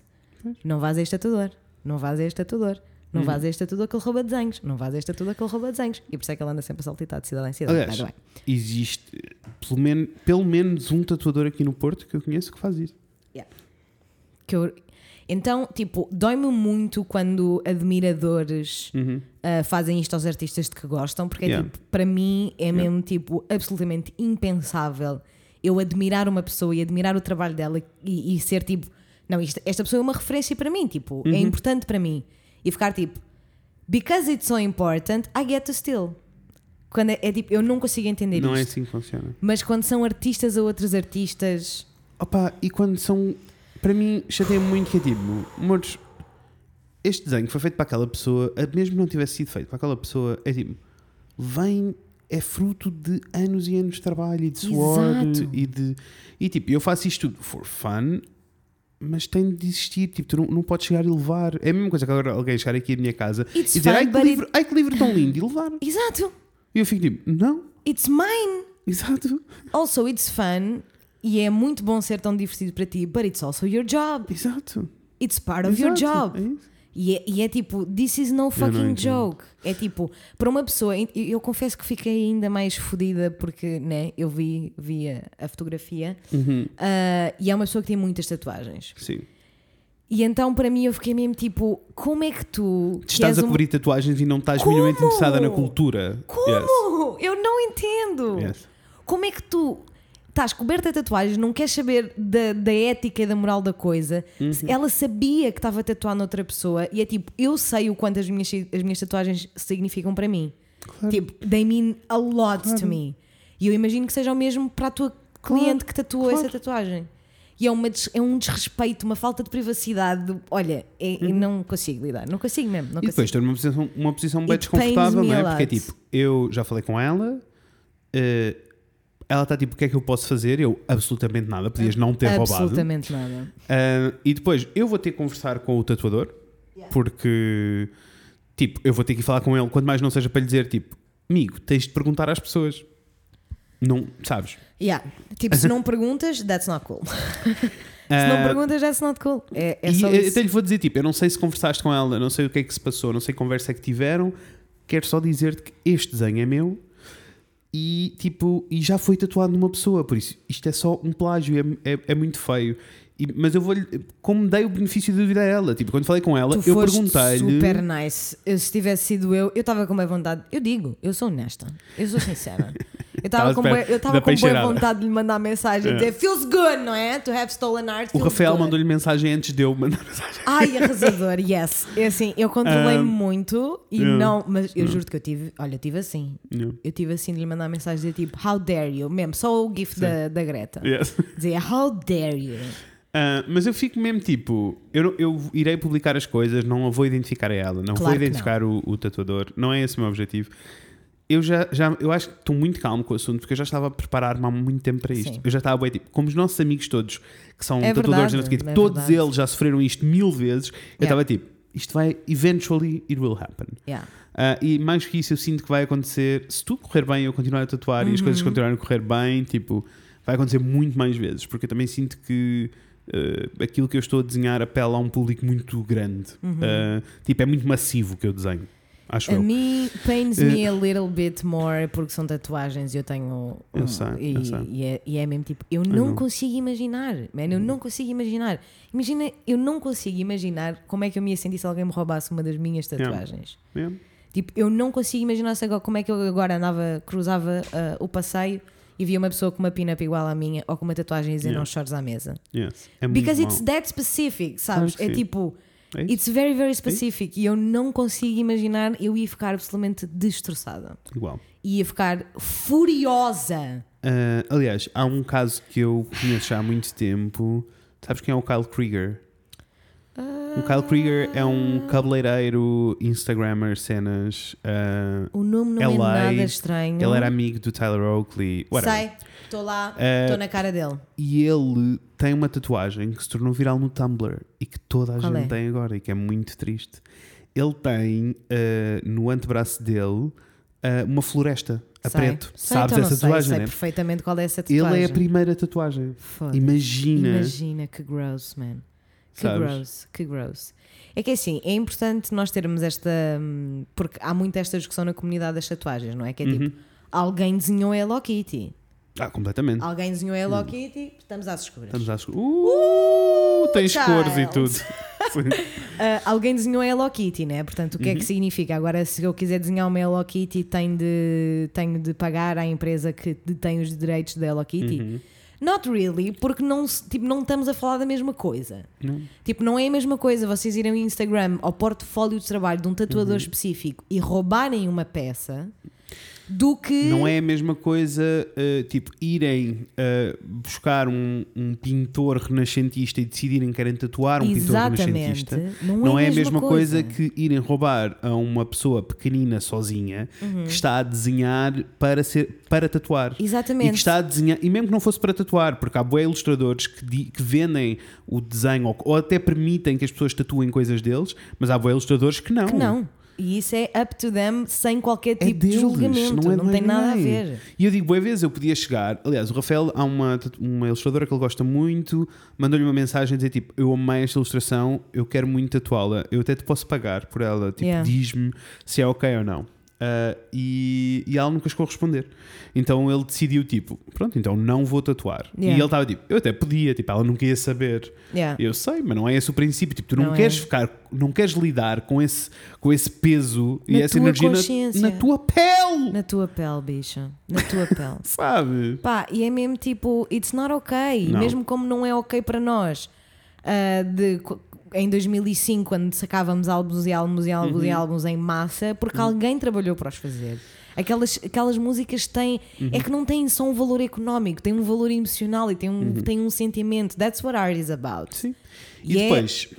não vás a este tatuador, não vás a este tatuador, não vás a este tatuador que ele rouba desenhos, não vás a este tatuador que ele rouba desenhos. E por isso é que ele anda sempre a saltitar de cidade em cidade. Aliás, way. existe pelo, men pelo menos um tatuador aqui no Porto que eu conheço que faz isso. Que eu- Então, tipo, dói-me muito quando admiradores ah, fazem isto aos artistas de que gostam, porque é, Yeah. tipo, para mim é mesmo tipo absolutamente impensável eu admirar uma pessoa e admirar o trabalho dela e, e ser tipo, não, isto- esta pessoa é uma referência para mim, tipo, é importante para mim. E ficar tipo, because it's so important, I get to steal. Quando é, é tipo, eu não consigo entender Não é isto. assim que funciona. Mas quando são artistas a outros artistas, Opa, e quando são. Para mim, chateia muito que é tipo, amores, este desenho foi feito para aquela pessoa, mesmo que não tivesse sido feito para aquela pessoa, é tipo, vem, é fruto de anos e anos de trabalho e de suor Exato. e de. E tipo, eu faço isto tudo for fun, mas tem de existir, tipo, tu não, não podes chegar e levar. É a mesma coisa que agora alguém chegar aqui à minha casa It's e dizer, fun, ai que, but it- livro, ai que livro tão lindo, e levar. exato, E eu fico tipo, não, it's mine. exato, Also, it's fun e é muito bom ser tão divertido para ti, but it's also your job. exato. It's part of your exato, job. é isso. E é, e é tipo, this is no fucking joke. É tipo, para uma pessoa, eu, eu confesso que fiquei ainda mais fodida porque, né, eu vi, vi a, a fotografia Uhum. ah, e é uma pessoa que tem muitas tatuagens. Sim. E então, para mim, eu fiquei mesmo tipo, como é que tu. que Estás a um- cobrir tatuagens e não estás Como? minimamente interessada na cultura. Como? Eu não entendo. Yes. Yes. Como é que tu estás coberta de tatuagens, não queres saber da, da ética e da moral da coisa? Uhum. Ela sabia que estava tatuada noutra pessoa e é tipo, eu sei o quanto as minhas, as minhas tatuagens significam para mim. Tipo, they mean a lot to me. E eu imagino que seja o mesmo para a tua cliente que tatuou claro. essa tatuagem. E é, uma é um desrespeito, uma falta de privacidade. Olha, é- eu não consigo lidar, não consigo mesmo. Não Uhum. E depois estou numa posição, uma posição bem It desconfortável, não é? a Porque é tipo, eu já falei com ela, eh, ela está tipo, o que é que eu posso fazer? Eu, absolutamente nada, podias não ter roubado. Absolutamente nada. Ah, e depois eu vou ter que conversar com o tatuador, porque, tipo, eu vou ter que ir falar com ele, quanto mais não seja para lhe dizer, tipo, amigo, tens de perguntar às pessoas. Não, sabes? Yeah. Tipo, se não perguntas, that's not cool. se Ah, não perguntas, that's not cool. É, é e só eu isso. até lhe vou dizer, tipo, eu não sei se conversaste com ela, não sei o que é que se passou, não sei que conversa é que tiveram, quero só dizer-te que este desenho é meu e, tipo, e já foi tatuado numa pessoa, por isso isto é só um plágio, é, é, é muito feio. E- mas eu vou-lhe, como dei o benefício da dúvida a ela, tipo, quando falei com ela, Tu eu foste perguntei-lhe. super nice. Eu, se tivesse sido eu, eu estava com uma vontade. Eu digo, eu sou honesta. Eu sou sincera. Eu estava com, bué- eu tava com boa vontade de lhe mandar mensagem e dizer feels good, não é? To have stolen art. O Rafael good." mandou-lhe mensagem antes de eu mandar mensagem. Ai, arrasador, yes. É assim, eu controlei-me Um, muito e yeah. não, mas eu juro que eu tive, olha, eu tive assim. Yeah. Eu tive assim de lhe mandar mensagem dizer tipo, how dare you? Mesmo, só o gif da, da Greta. Yes. Dizia, how dare you? Ah, mas eu fico mesmo tipo, eu, não- eu irei publicar as coisas, não a vou identificar a ela, não Claro vou identificar o, o tatuador, não é esse o meu objetivo. Eu já, já eu acho que estou muito calmo com o assunto porque eu já estava a preparar-me há muito tempo para isto. Sim. Eu já estava bem, tipo, como os nossos amigos todos que são É tatuadores, verdade, não sei o quê, tipo, é todos verdade. eles já sofreram isto mil vezes. Eu Yeah. estava tipo, isto vai, eventually it will happen. Yeah. Ah, e mais que isso, eu sinto que vai acontecer. Se tudo correr bem, eu continuar a tatuar e as Uhum. coisas continuarem a correr bem, tipo, vai acontecer muito mais vezes. Porque eu também sinto que ah, aquilo que eu estou a desenhar apela a um público muito grande. Ah, tipo, é muito massivo o que eu desenho. Acho Uhum. A eu. mim pains me a little bit more porque são tatuagens e eu tenho. Eu um- sei, e, eu sei. e é, e é mesmo tipo, eu não know. consigo imaginar, man, eu não consigo imaginar. Imagina, eu não consigo imaginar como é que eu me ia sentir se alguém me roubasse uma das minhas Yeah. tatuagens. Yeah. Tipo, eu não consigo imaginar se agora, como é que eu agora andava, cruzava ah, o passeio e via uma pessoa com uma pin-up igual à minha ou com uma tatuagem e dizer Yeah. não chores à mesa. Yes. É Because it's mau. that specific, sabes? Claro é sim. tipo, É it's very, very specific e eu não consigo imaginar, eu ia ficar absolutamente destroçada. Igual. Ia ficar furiosa. Ah, aliás, há um caso que eu conheço já há muito tempo. Sabes quem é o Kyle Krieger? O Kyle Krieger é um cabeleireiro, Instagrammer, cenas. ah, O nome não é LA, nada estranho. ele era amigo do Tyler Oakley. whatever. Sei, estou lá, estou na cara dele. E ele tem uma tatuagem que se tornou viral no Tumblr e que toda a Qual gente é? tem agora e que é muito triste. Ele tem ah, no antebraço dele ah, uma floresta a Sei. preto. Sei, Sabes então essa sei, tatuagem, sei né? perfeitamente qual é essa tatuagem. Ele é a primeira tatuagem. Imagina. Imagina que gross, man. Que Sabes? gross, que gross. É que assim, é importante nós termos esta. hum, Porque há muita esta discussão na comunidade das tatuagens, não é? Que é Uhum. tipo, alguém desenhou a Hello Kitty. Ah, completamente. Alguém desenhou a Hello Kitty, estamos às escuras. Estamos às Uh, tens child. cores e tudo. Ah, alguém desenhou a Hello Kitty, né? Portanto, o que é Uhum. que significa? Agora, se eu quiser desenhar uma Hello Kitty, tenho de, tenho de pagar à empresa que detém os direitos da Hello Kitty? Uhum. Not really, porque não, tipo, não estamos a falar da mesma coisa. Não. Tipo, não é a mesma coisa vocês irem ao Instagram ao portfólio de trabalho de um tatuador Uhum. específico e roubarem uma peça do que. Não é a mesma coisa, uh, tipo, irem uh, buscar um, um pintor renascentista e decidirem que querem tatuar um pintor Exatamente. renascentista. Não, Não é, é a mesma coisa que irem roubar a uma pessoa pequenina sozinha Uhum. que está a desenhar para, ser, para tatuar. E Exatamente. que está a desenhar, e mesmo que não fosse para tatuar, porque há boé ilustradores que, di- que vendem o desenho ou, ou até permitem que as pessoas tatuem coisas deles, mas há boé ilustradores que não. Que não. E isso é up to them sem qualquer É tipo deles, de julgamento. Não, é, não é tem nada a ver. E eu digo, boa vez eu podia chegar. Aliás, o Rafael, há uma, uma ilustradora que ele gosta muito, mandou-lhe uma mensagem a dizer: tipo, eu amei esta ilustração, eu quero muito tatuá-la, eu até te posso pagar por ela. Tipo, Yeah. diz-me se é ok ou não. Ah, e, e ela nunca chegou a responder. Então ele decidiu, tipo, pronto, então não vou tatuar. E Yeah. ele estava tipo, eu até podia, tipo, ela nunca ia saber. Yeah. Eu sei, mas não é esse o princípio. Tipo, tu não, Não é. queres ficar, não queres lidar com esse, com esse peso e Na essa tua energia na, na tua pele. Na tua pele, bicha. Na tua pele. Sabe? Pá, e é mesmo tipo, it's not ok. Não. Mesmo como não é ok para nós. ah, de, em 2005, quando sacávamos álbuns e álbuns e álbuns Uhum. e álbuns em massa, porque alguém trabalhou para os fazer. Aquelas, aquelas músicas têm. Uhum. É que não têm só um valor económico, têm um valor emocional e têm um, Uhum. têm um sentimento. That's what art is about. Sim. E E é- depois,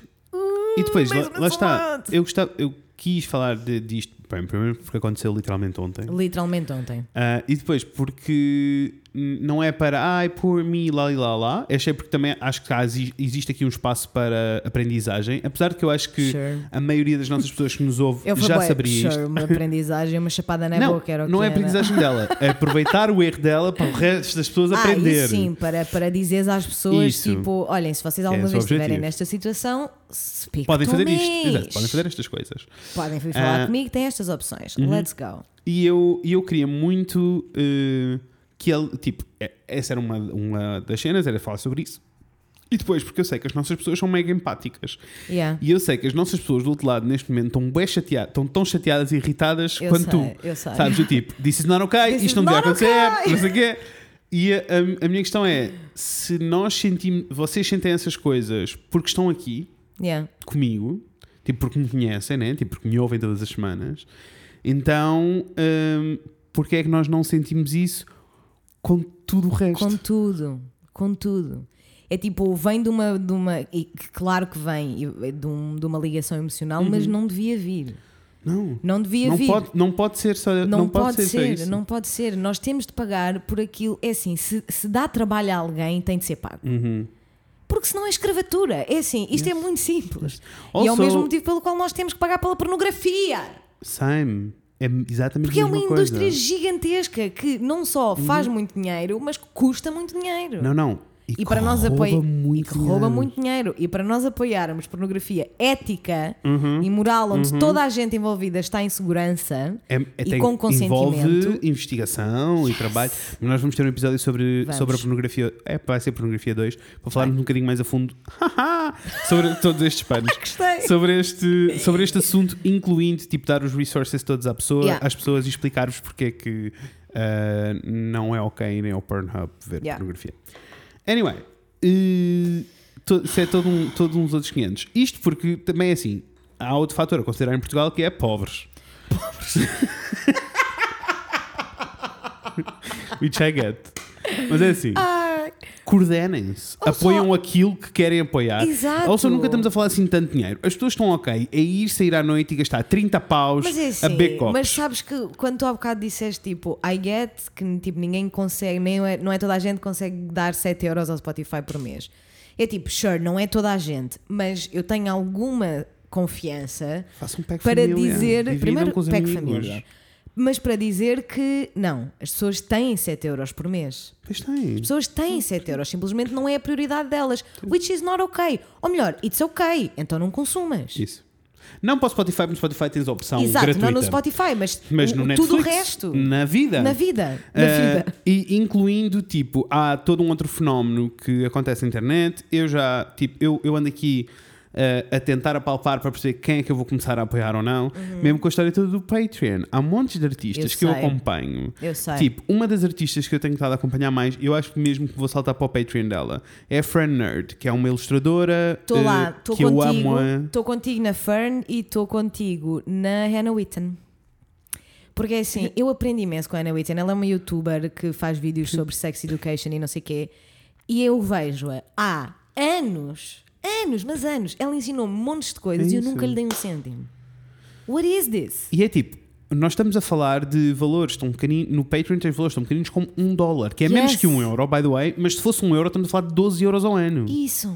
e depois lá, lá está. Eu, gostava, eu quis falar de, disto, bem, primeiro porque aconteceu literalmente ontem. Literalmente ontem. Ah, e depois porque não é para ai, por mim, lá e lá lá. Achei porque também acho que há, exi- existe aqui um espaço para aprendizagem. Apesar de que eu acho que Sure. a maioria das nossas pessoas que nos ouve já saberia sure, isto. uma aprendizagem, uma chapada na Não, boca era o não que é a aprendizagem dela, é aproveitar o erro dela para o resto das pessoas Ah, aprender. sim, para, para dizeres às pessoas, Isso. tipo, olhem, se vocês É alguma o vez estiverem nesta situação, speak Podem fazer me. isto, exato, podem fazer estas coisas. Podem vir falar Ah. comigo, tem estas opções. Uhum. Let's go. E eu, eu queria muito eh, que ele, tipo, é- essa era uma, uma das cenas, era falar sobre isso. E depois, porque eu sei que as nossas pessoas são mega empáticas. Yeah. E eu sei que as nossas pessoas do outro lado, neste momento, estão bem chateadas, estão tão chateadas e irritadas Eu quanto sei, tu. eu sei. Sabes, do tipo, this is not okay, This isto is não devia acontecer, okay. não sei o quê. E a, a- a minha questão é: se nós sentimos, vocês sentem essas coisas porque estão aqui Yeah. comigo, tipo porque me conhecem, né? tipo porque me ouvem todas as semanas, então hum, porque é que nós não sentimos isso com tudo o resto? Com tudo, com tudo. É tipo, vem de uma. De uma e claro que vem e- de, um- de uma ligação emocional, mas não devia vir. Não. Não devia Uhum. Não vir. pode, não pode ser só. Não, pode, pode, ser, ser, não pode ser. Nós temos de pagar por aquilo. É assim, se, se dá trabalho a alguém, tem de ser pago. Uhum. Porque senão é escravatura. É assim, isto é muito simples. e é o Also- mesmo motivo pelo qual nós temos que pagar pela pornografia. Same. É exatamente Porque é uma indústria coisa. Uhum. gigantesca que não só faz muito dinheiro, mas custa muito dinheiro. Não, não. E, E para que nós rouba apoiar muito e que rouba dinheiro. muito dinheiro e para nós apoiarmos pornografia ética Uhum. e moral onde toda a gente envolvida está em segurança É, é, e tem- com consentimento Envolve investigação e trabalho. Nós vamos ter um episódio sobre, Vamos. sobre a pornografia. É, vai ser pornografia 2, para falarmos um bocadinho mais a fundo sobre todos estes panos. Gostei. sobre, este, sobre este assunto, incluindo tipo, dar os resources todos à pessoa, Yeah. às pessoas e explicar-vos porque é que ah, não é ok nem ao Pornhub ver Yeah. pornografia. Anyway, eh, to- isso é todo, um, todos uns outros 500. Isto porque também é assim. Há outro fator a considerar em Portugal que é pobres. Which I get. Mas é assim. Ai, Coordenem-se, apoiam só- aquilo que querem apoiar. Exato. Ou seja, nunca estamos a falar assim de tanto dinheiro. As pessoas estão ok a ir sair à noite e gastar 30 paus mas é a assim, beber copos. mas sabes que quando tu há bocado disseste tipo I get que tipo, ninguém consegue, nem é, não é toda a gente que consegue dar 7 euros ao Spotify por mês. É tipo, sure, não é toda a gente, mas eu tenho alguma confiança um pack para família. dizer, Dividam primeiro, amigos. família, mas para dizer que não, as pessoas têm 7 euros por mês. Pois tem. As pessoas têm 7 euros, simplesmente não é a prioridade delas. Which is not okay. Ou melhor, it's okay, então não consumas. Isso. Não para o Spotify, no Spotify tens a opção Exato, gratuita. não no Spotify, mas, Mas no tudo o Netflix, resto. na vida. Na vida. Na Ah, vida. E incluindo, tipo, há todo um outro fenómeno que acontece na internet. Eu já, tipo, eu, eu ando aqui ah, a tentar apalpar para perceber quem é que eu vou começar a apoiar ou não. Mesmo com a história toda do Patreon. Há montes de artistas Uhum. Eu que eu sei. acompanho. Eu sei. Tipo, uma das artistas que eu tenho estado a acompanhar mais, eu acho que mesmo que vou saltar para o Patreon dela, é a Fran Nerd, que é uma ilustradora Estou ah, lá, estou que eu contigo. amo. a- Estou contigo na Fern e estou contigo na Hannah Witten. Porque é assim, eu aprendi imenso com a Hannah Witten. Ela é uma youtuber que faz vídeos sobre sex education e não sei o quê. E eu vejo-a há anos, anos, mas anos. Ela ensinou-me montes de coisas É e eu nunca lhe dei um cêntimo. What is this? E é tipo, nós estamos a falar de valores tão pequeninos, no Patreon tens valores tão pequeninos como um dólar, que é menos Yes. que um euro, by the way, mas se fosse um euro estamos a falar de 12 euros ao ano. Isso.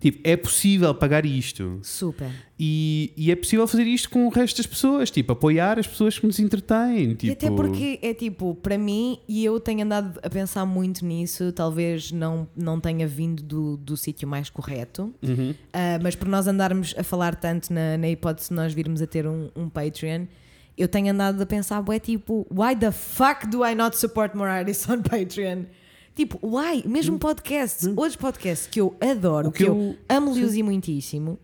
Tipo, é possível pagar isto. Super. E, e é possível fazer isto com o resto das pessoas, tipo, apoiar as pessoas que nos entretêm. Tipo, E até porque é tipo, para mim, e eu tenho andado a pensar muito nisso, talvez não, não tenha vindo do, do sítio mais correto, Uhum. ah, mas por nós andarmos a falar tanto na, na hipótese de nós virmos a ter um, um Patreon, eu tenho andado a pensar, é tipo, why the fuck do I not support more artists on Patreon? Tipo, why? Mesmo podcasts, outros podcasts que eu adoro, Hum. O que, que eu, eu- amo-lhes e muitíssimo,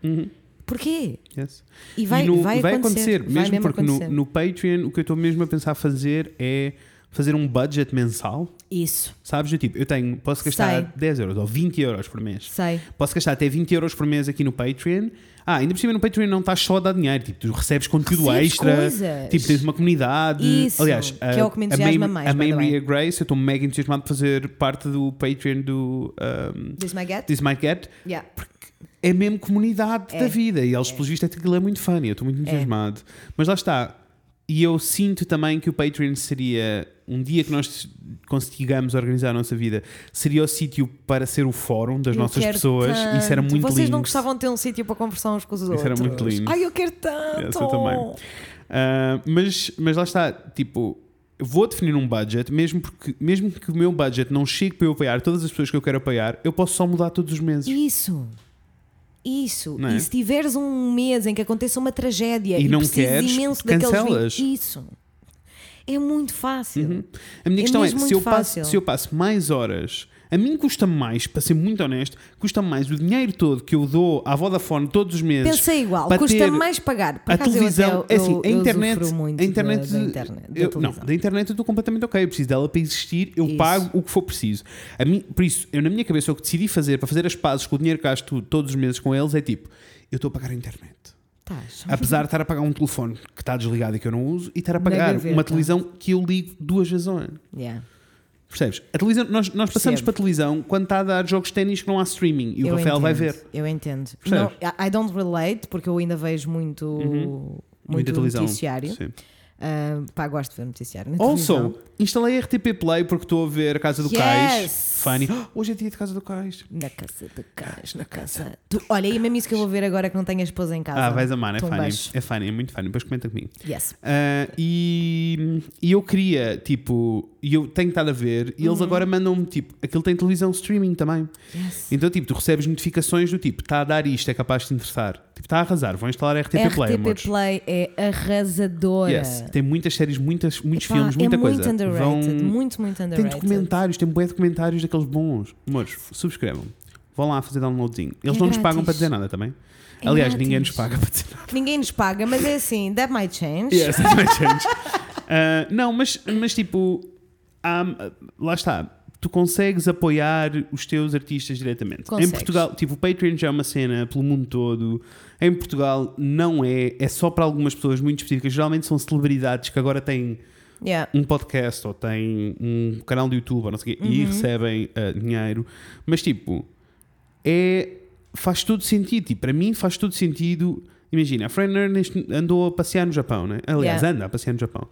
porquê? Yes. E vai, E no- vai, acontecer, vai mesmo porque no, acontecer. no Patreon o que eu estou mesmo a pensar fazer é fazer um budget mensal. Isso, Sabes? Eu, tipo, eu tenho, posso gastar Sei. 10 euros ou 20 euros por mês. sei. Posso gastar até 20 euros por mês aqui no Patreon. Ah, ainda por cima no Patreon não estás só a dar dinheiro, tipo, tu recebes conteúdo Recebes extra, coisas. tipo, tens uma comunidade. Isso, Aliás, que é o que me entusiasma a mais, a by the May way. Ria Grace, eu estou mega entusiasmado por fazer parte do Patreon do um, This my get? This Might Get. Yeah. É mesmo comunidade É. da vida e eles, pelos vistos, aquilo é muito funny. Eu estou muito entusiasmado. Mas lá está. E eu sinto também que o Patreon seria um dia que nós consigamos organizar a nossa vida, seria o sítio para ser o fórum das Eu nossas pessoas. Isso era tanto. muito Vocês lindo. não gostavam de ter um sítio para conversar uns com os outros? Isso era muito lindo. Ai, eu quero tanto! Eu também. Ah, mas, mas lá está, tipo, vou definir um budget, mesmo, porque, mesmo que o meu budget não chegue para eu apoiar todas as pessoas que eu quero apoiar, eu posso só mudar todos os meses. Isso. Isso. É? E se tiveres um mês em que aconteça uma tragédia E e, não queres, imenso cancelas. 20, Isso. É muito fácil. A minha É questão é, se eu, passo, se eu passo mais horas A mim custa mais, para ser muito honesto, custa mais o dinheiro todo que eu dou à Vodafone todos os meses. Pensei igual, custa mais pagar. Por a eu televisão, até- é assim, eu- a eu internet, a internet, da, da internet, da eu, não, da internet eu estou completamente ok, eu preciso dela para existir, eu Isso. pago o que for preciso. A mim, por isso, eu na minha cabeça o que decidi fazer para fazer as pazes com o dinheiro que gasto todos os meses com eles é tipo, eu estou a pagar a internet. Tás. Apesar de estar a pagar um telefone que está desligado e que eu não uso, e estar a pagar uma televisão que eu ligo duas vezes ao ano. Yeah. Percebes? A televisão, nós, nós passamos para a televisão quando está a dar jogos de ténis que não há streaming e o Eu Rafael vai entendo, ver. Eu entendo. Percebes? Não, I don't relate, porque eu ainda vejo muito, Muita muito televisão. noticiário. Sim. Ah, pá, gosto de ver noticiário. Na televisão. Also, instalei RTP Play porque estou a ver a Casa do Yes! Cais. Funny. Oh, hoje é dia de Casa do Cais. Na casa de cais, na casa. Tu, olha, e mesmo isso que eu vou ver agora que não tenho a esposa em casa. Ah, vais amar, é Então, um funny. É funny, é muito funny. Depois comenta comigo. Yes. Ah, e, e eu queria, tipo, e eu tenho estado a ver, e Uhum. eles agora mandam-me, tipo, aquilo tem televisão streaming também. yes. Então, tipo, tu recebes notificações do tipo, está a dar isto, é capaz de te interessar. Tipo, está a arrasar, vão instalar RTP Play, RTP. Play é arrasadora. Yes. Tem muitas séries, muitas, muitos Epá, filmes, muita é coisa. muito underrated. Vão- Muito, muito Tem underrated. documentários, tem bué documentários daqueles bons. Amores, subscrevam. Vão lá fazer downloadzinho. Eles É não nos pagam grátis. para dizer nada também. É Aliás, grátis. ninguém nos paga para dizer nada. Ninguém nos paga, mas é assim, that might change. Yes, that might change. Uh, não, mas, mas tipo, há- lá está. Tu consegues apoiar os teus artistas diretamente. Em Consegues. Portugal, tipo, o Patreon já é uma cena pelo mundo todo. Em Portugal não é, é só para algumas pessoas muito específicas. Geralmente são celebridades que agora têm Yeah. um podcast ou têm um canal de YouTube ou não sei o quê, e Uhum. recebem uh, dinheiro. Mas tipo, é, faz todo sentido. Tipo, para mim faz todo sentido. Imagina, a Fran Ernest andou a passear no Japão, né? Aliás, Yeah. anda a passear no Japão.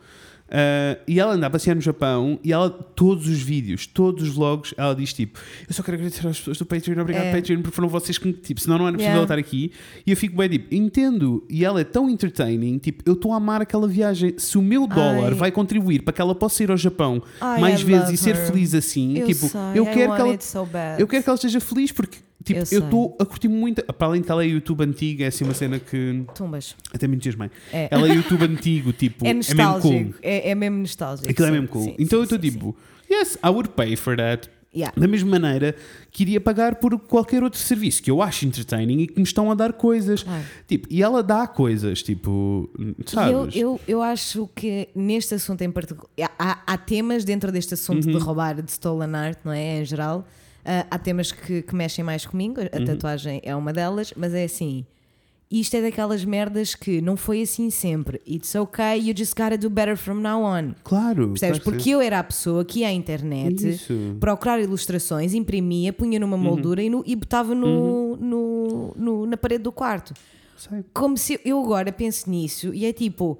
Uh, e ela anda a passear no Japão e ela, todos os vídeos, todos os vlogs, ela diz tipo: Eu só quero agradecer às pessoas do Patreon, obrigado, É. Patreon, porque foram vocês que me. Tipo, senão não era possível Yeah. estar aqui. E eu fico bem tipo: Entendo. E ela é tão entertaining, tipo, eu estou a amar aquela viagem. Se o meu dólar Ai. vai contribuir para que ela possa ir ao Japão Ai, mais I vezes e ser her. feliz assim, Eu tipo, sei, eu quero que ela. so. Eu quero que ela esteja feliz porque, tipo, Eu eu estou a curtir muito. Para além de que ela é YouTube antiga, é assim uma cena que Tumbas. até me entusiasmei. É. Ela é YouTube antigo, tipo, É é, mesmo nostálgico. cool. É, é mesmo nostálgico. Aquilo é sim, mesmo cool. sim, então eu sim, estou sim, tipo, yes, I would pay for that. Yeah. Da mesma maneira que iria pagar por qualquer outro serviço que eu acho entertaining e que me estão a dar coisas. Claro. Tipo, e ela dá coisas, tipo, E Eu, sabes? eu, eu acho que neste assunto em particular há, há temas dentro deste assunto Uhum. de roubar de stolen art, não é? Em geral, Ah, há temas que, que mexem mais comigo, a Uhum. tatuagem é uma delas, mas é assim. Isto é daquelas merdas que não foi assim sempre. It's okay, you just gotta do better from now on. Claro. Percebes? claro que Porque eu era a pessoa que ia à internet Isso. procurar ilustrações, imprimia, punha numa Uhum. moldura e, no- e botava no, no- no- na parede do quarto. Sei. Como se eu agora penso nisso e é tipo.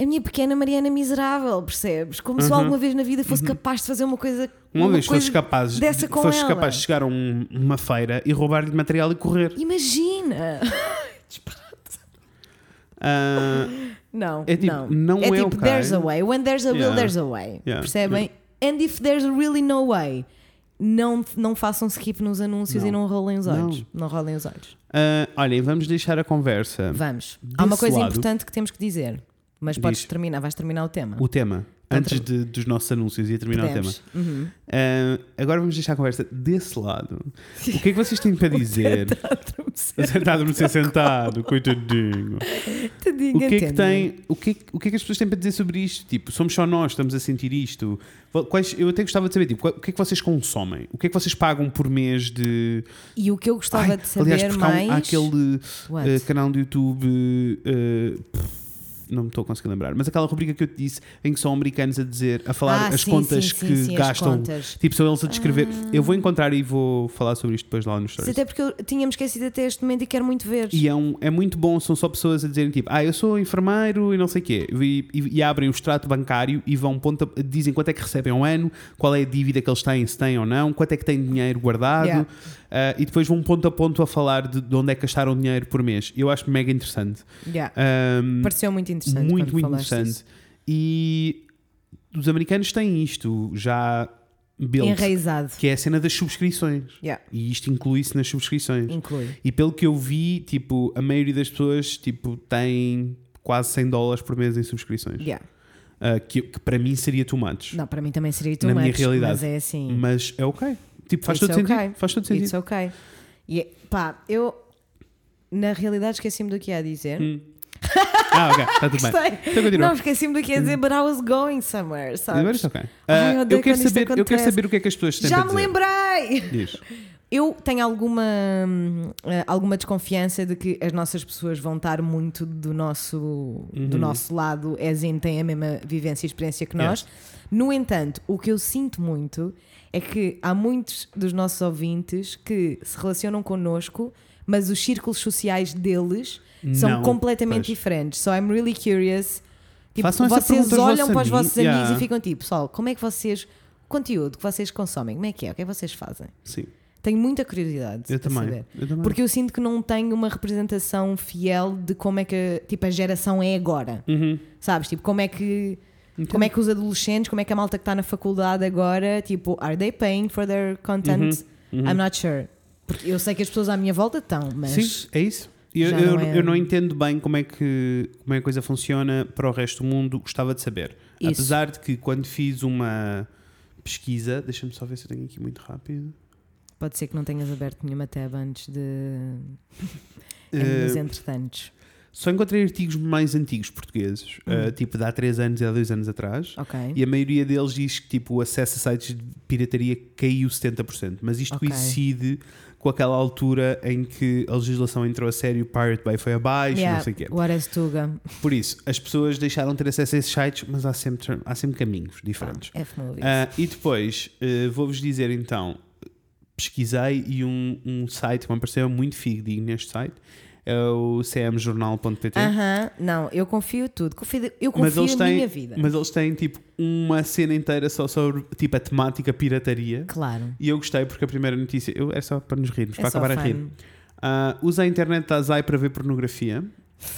A minha pequena Mariana miserável, percebes? Como se eu alguma vez na vida fosse capaz de fazer uma coisa. Uhum. Uma, vez coisa fosses capaz, de- dessa com fosses ela. capaz de chegar a um- uma feira e roubar-lhe material e correr. Imagina! Ah, Não, É tipo, não. não é tipo, ok. there's a way. When there's a will, Yeah. there's a way. Yeah. Percebem? And if there's really no way, não, não façam skip nos anúncios Não. e não rolem os Não. olhos. Não, rolem os olhos. ah, olhem, vamos deixar a conversa. Vamos. Há uma coisa lado- importante que temos que dizer. Mas Diz. podes terminar, vais terminar o tema. O tema. Então, Antes de- dos nossos anúncios e a terminar o tema. Podemos. Uhum. Ah, agora vamos deixar a conversa desse lado. O que é que vocês têm para dizer? Sentado no ser sentado, coitadinho. Tadinho, O que é que tem, o que é, que- o que é que as pessoas têm para dizer sobre isto? Tipo, somos só nós, estamos a sentir isto. Quais, eu até gostava de saber, tipo, o que é que vocês consomem? O que é que vocês pagam por mês de. E o que eu gostava Ai, de saber aliás, porque há, um- mais. há aquele eh, canal do YouTube. pff, não me estou a conseguir lembrar, mas aquela rubrica que eu te disse em que são americanos a dizer, a falar Ah, as sim, contas sim, que sim, as gastam. contas. Tipo, são eles a descrever. Eu vou encontrar e vou falar sobre isto depois lá no Isso Stories. até porque eu tínhamos esquecido até este momento e quero muito ver. E é, um- é muito bom, são só pessoas a dizerem tipo, ah, eu sou enfermeiro e não sei o quê. E, e- e abrem o extrato bancário e vão ponto a- dizem quanto é que recebem ao ano, qual é a dívida que eles têm, se têm ou não, quanto é que têm dinheiro guardado. Yeah. Ah, e depois vão ponto a ponto a falar de, de onde é que gastaram dinheiro por mês. Eu acho mega interessante. Yeah. Ahm, Pareceu muito interessante. muito, muito interessante. disso. E os americanos têm isto já built, Enraizado. que é a cena das subscrições. Yeah. E isto inclui-se nas subscrições. Inclui. E pelo que eu vi, tipo, a maioria das pessoas tipo, tem quase 100 dólares por mês em subscrições. Yeah. Uh, que, que para mim seria too much. Não, para mim também seria too Na minha realidade. Mas é assim. Mas é ok. Tipo, faz It's todo sentido. okay. Faz todo sentido. It's ok. E pá, eu na realidade esqueci-me do que ia dizer. Hum. Ah, ok, está tudo bem. Então continua. Não, esqueci-me do que ia dizer, but I was going somewhere, sabes? ok. Ai, Ah, eu quero saber, eu quero saber o que é que as pessoas têm Já me lembrei! Diz. Eu tenho alguma, hum, alguma desconfiança de que as nossas pessoas vão estar muito do nosso, do Uhum. nosso lado, as in têm a mesma vivência e experiência que nós. No entanto, o que eu sinto muito é que há muitos dos nossos ouvintes que se relacionam connosco, mas os círculos sociais deles são Não, completamente pois. diferentes. So I'm really curious. Tipo, Façam essa vocês pergunta aos olham vossos para os vossos amigos. amigos Yeah. e ficam tipo, pessoal, como é que vocês. O conteúdo que vocês consomem, como é que é? O que é que vocês fazem? Sim, Tenho muita curiosidade eu também. saber. Eu também. Porque eu sinto que não tenho uma representação fiel de como é que tipo, a geração é agora. Uhum. Sabes? Tipo, como é que. Entendo. Como é que os adolescentes, como é que a malta que está na faculdade agora, tipo, are they paying for their content? Uhum. I'm not sure. Porque eu sei que as pessoas à minha volta estão, mas. Sim, é isso. Eu, eu, não é- eu não entendo bem como é, que, como é que a coisa funciona para o resto do mundo, gostava de saber. Isso. Apesar de que quando fiz uma pesquisa, deixa-me só ver se eu tenho aqui muito rápido. Pode ser que não tenhas aberto nenhuma tab antes de. Eh, nos entretantos. Só encontrei artigos mais antigos portugueses, Hum. eh, tipo de há 3 anos e há 2 anos atrás. Ok. E a maioria deles diz que tipo, o acesso a sites de pirataria caiu 70%, mas isto Ok. coincide com aquela altura em que a legislação entrou a sério, o Pirate Bay foi abaixo, Yeah, não sei o quê. Tuga? Por isso, as pessoas deixaram de ter acesso a esses sites, mas há sempre, há sempre caminhos diferentes. Ah, e depois, eh, vou-vos dizer então, pesquisei e um, um site que me pareceu muito fidedigno neste site é o cmjornal.pt. Aham, não, eu confio tudo. Confio, eu confio na têm, minha vida. mas eles têm tipo uma cena inteira só sobre tipo a temática pirataria. Claro. E eu gostei porque a primeira notícia eu, é só para nos rirmos, É para acabar a rir. fun. Ah, usa a internet da Azai para ver pornografia.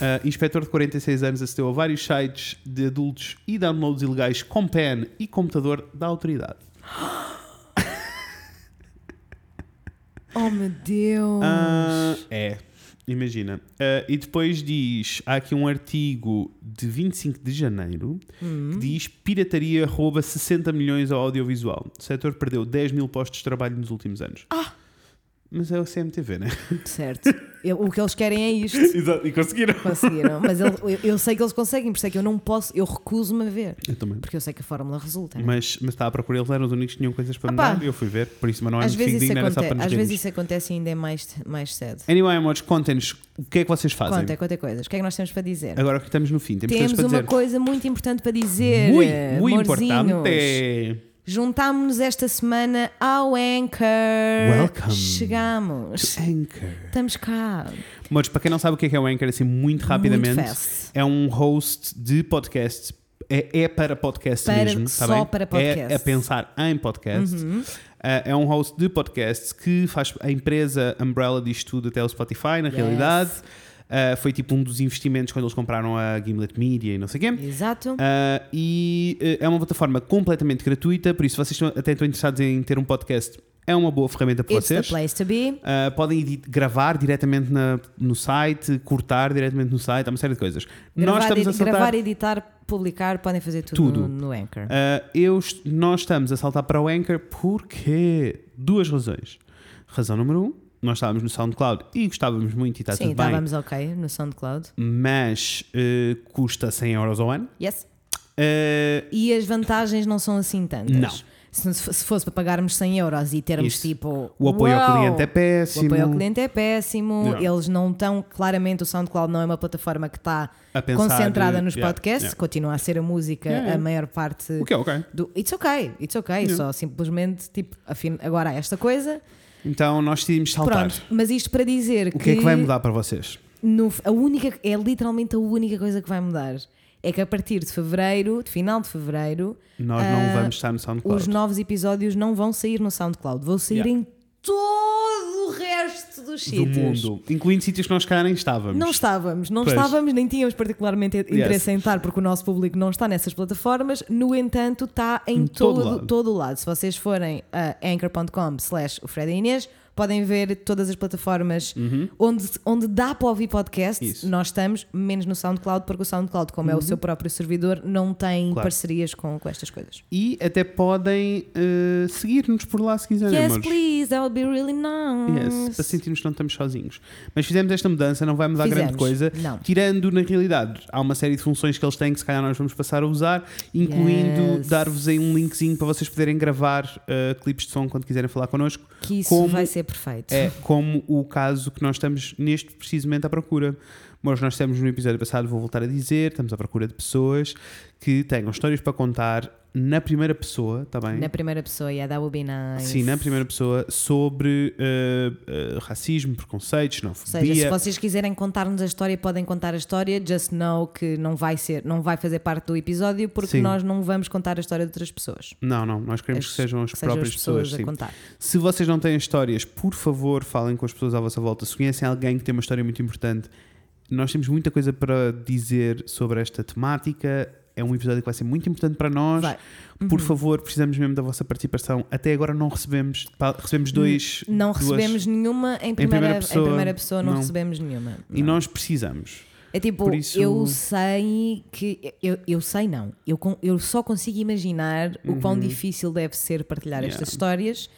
Ah, inspetor de 46 anos acedeu a vários sites de adultos e downloads ilegais com pen e computador da autoridade. Oh meu Deus! Ah, é, imagina. Ah, e depois diz: há aqui um artigo de 25 de janeiro Hum. que diz: pirataria rouba 60 milhões ao audiovisual. O setor perdeu 10 mil postos de trabalho nos últimos anos. Ah! Mas é o CMTV, né? Certo. Eu- o que eles querem é isto. Exato, e conseguiram. Conseguiram. Mas ele- eu, eu sei que eles conseguem, por isso é que eu não posso, eu recuso-me a ver. Eu também. Porque eu sei que a fórmula resulta. né? Mas, mas estava a procurar, eles eram os únicos que tinham coisas para me Ah, pá. dar. Eu fui ver, por isso, mas não é às vezes, isso fidedigno, era só acontece, às vezes isso acontece e ainda é mais, mais cedo. Anyway, amores, contem-nos o que é que vocês fazem. Conta, conta coisas. O que é que nós temos para dizer? Agora que estamos no fim, temos, Temos uma dizer. coisa muito importante para dizer. Muito, muito importante. Juntámos-nos esta semana ao Anchor. Welcome. Chegamos. Anchor. Estamos cá. Mas para quem não sabe o que é que é o Anchor, assim, muito rapidamente, Muito é um host de podcasts. É, é para podcast Para- mesmo, tá só bem? para podcast. É a pensar em podcast. Uhum. Ah, é um host de podcasts que faz a empresa Umbrella diz tudo até o Spotify, na Yes. realidade. Ah, foi tipo um dos investimentos quando eles compraram a Gimlet Media e não sei o quê. Exato. Ah, e eh, é uma plataforma completamente gratuita, por isso, se vocês estão, até estão interessados em ter um podcast, é uma boa ferramenta para It's the vocês. place to be. Uh, podem gravar diretamente na- no site, cortar diretamente no site, há uma série de coisas. Nós Gravar, estamos a saltar. gravar, editar, publicar, podem fazer tudo, Tudo. No, no Anchor. Uh, eu nós estamos a saltar para o Anchor porque duas razões. Razão número um, nós estávamos no SoundCloud e gostávamos muito e está Sim, tudo bem, estávamos ok no SoundCloud. mas uh, custa 100 euros ao ano. Yes. Uh, E as vantagens não são assim tantas. Não. Se, se fosse para pagarmos 100 euros e termos Isso. tipo. o apoio ao "Uau!" cliente é O péssimo. apoio ao cliente é péssimo, Yeah. eles não estão, claramente o SoundCloud não é uma plataforma que está pensar, concentrada eh, nos yeah, podcasts, yeah. continua a ser a música a maior parte O que é ok. do. It's ok, it's ok, só simplesmente tipo, afim, agora há esta coisa, Então nós decidimos saltar. pronto, mas isto para dizer O que é que vai mudar para vocês? no- a única, é literalmente a única coisa que vai mudar. É que a partir de fevereiro, de final de fevereiro, Nós não vamos estar no SoundCloud. os novos episódios não vão sair no SoundCloud, vão sair Yeah. em todo o resto dos do sítios. mundo, incluindo sítios que nós cá nem estávamos. Não estávamos, não Pois. estávamos, nem tínhamos particularmente interesse em estar, porque o nosso público não está nessas plataformas. No entanto, está em Em todo todo, lado. todo o lado. Se vocês forem a anchor.com slash o Fred Inês, podem ver todas as plataformas onde, onde dá para ouvir podcast. Uhum. Isso. Nós estamos, menos no SoundCloud, porque o SoundCloud, como é o seu próprio servidor, não tem Uhum. Claro. parcerias com, com estas coisas. E até podem eh, seguir-nos por lá se quiserem, Yes, amores. please, that would be really nice. Yes, para sentirmos que não estamos sozinhos. Mas fizemos esta mudança, não vai mudar Fizemos. grande coisa. Não. Tirando, na realidade, há uma série de funções que eles têm que se calhar nós vamos passar a usar, incluindo Yes. dar-vos aí um linkzinho para vocês poderem gravar eh, clipes de som quando quiserem falar connosco. Que isso Como vai ser perfeito. É como o caso que nós estamos neste precisamente à procura. Mas nós temos no episódio passado, vou voltar a dizer, estamos à procura de pessoas que tenham histórias para contar na primeira pessoa, está bem? Na primeira pessoa, yeah, that would be nice. Sim, na primeira pessoa, sobre eh, eh, racismo, preconceitos, Ou seja, se vocês quiserem contar-nos a história, podem contar a história, just know que não vai ser, não vai fazer parte do episódio porque Sim. nós não vamos contar a história de outras pessoas. Não, não, nós queremos As- que sejam as que sejam próprias as pessoas, pessoas. a contar. Se vocês não têm histórias, por favor, falem com as pessoas à vossa volta. Se conhecem alguém que tem uma história muito importante, nós temos muita coisa para dizer sobre esta temática. É um episódio que vai ser muito importante para nós. Vai. Por favor, precisamos mesmo da vossa participação. Até agora não recebemos, recebemos dois. Não duas- recebemos nenhuma em primeira, primeira em pessoa, primeira pessoa, não, não. recebemos nenhuma. E Não. nós precisamos. É tipo, isso- eu sei que. Eu, eu sei, não. Eu, eu só consigo imaginar o quão difícil deve ser partilhar Uhum. Yeah. estas histórias.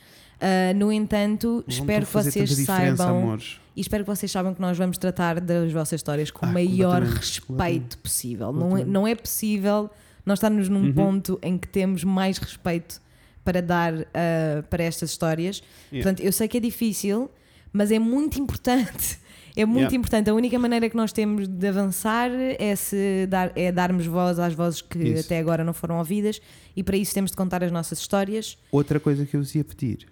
Ah, no entanto, Não espero que vocês saibam. amores. E espero que vocês saibam que nós vamos tratar das vossas histórias com Ah, o maior completamente, respeito completamente. possível. Não é, não é possível nós estarmos Uhum. num ponto em que temos mais respeito para dar ah, para estas histórias. Yeah. Portanto, eu sei que é difícil, mas é muito importante. É muito Yeah. importante. A única maneira que nós temos de avançar é, se dar, é darmos voz às vozes que Isso. até agora não foram ouvidas e para isso temos de contar as nossas histórias. Outra coisa que eu vos ia pedir.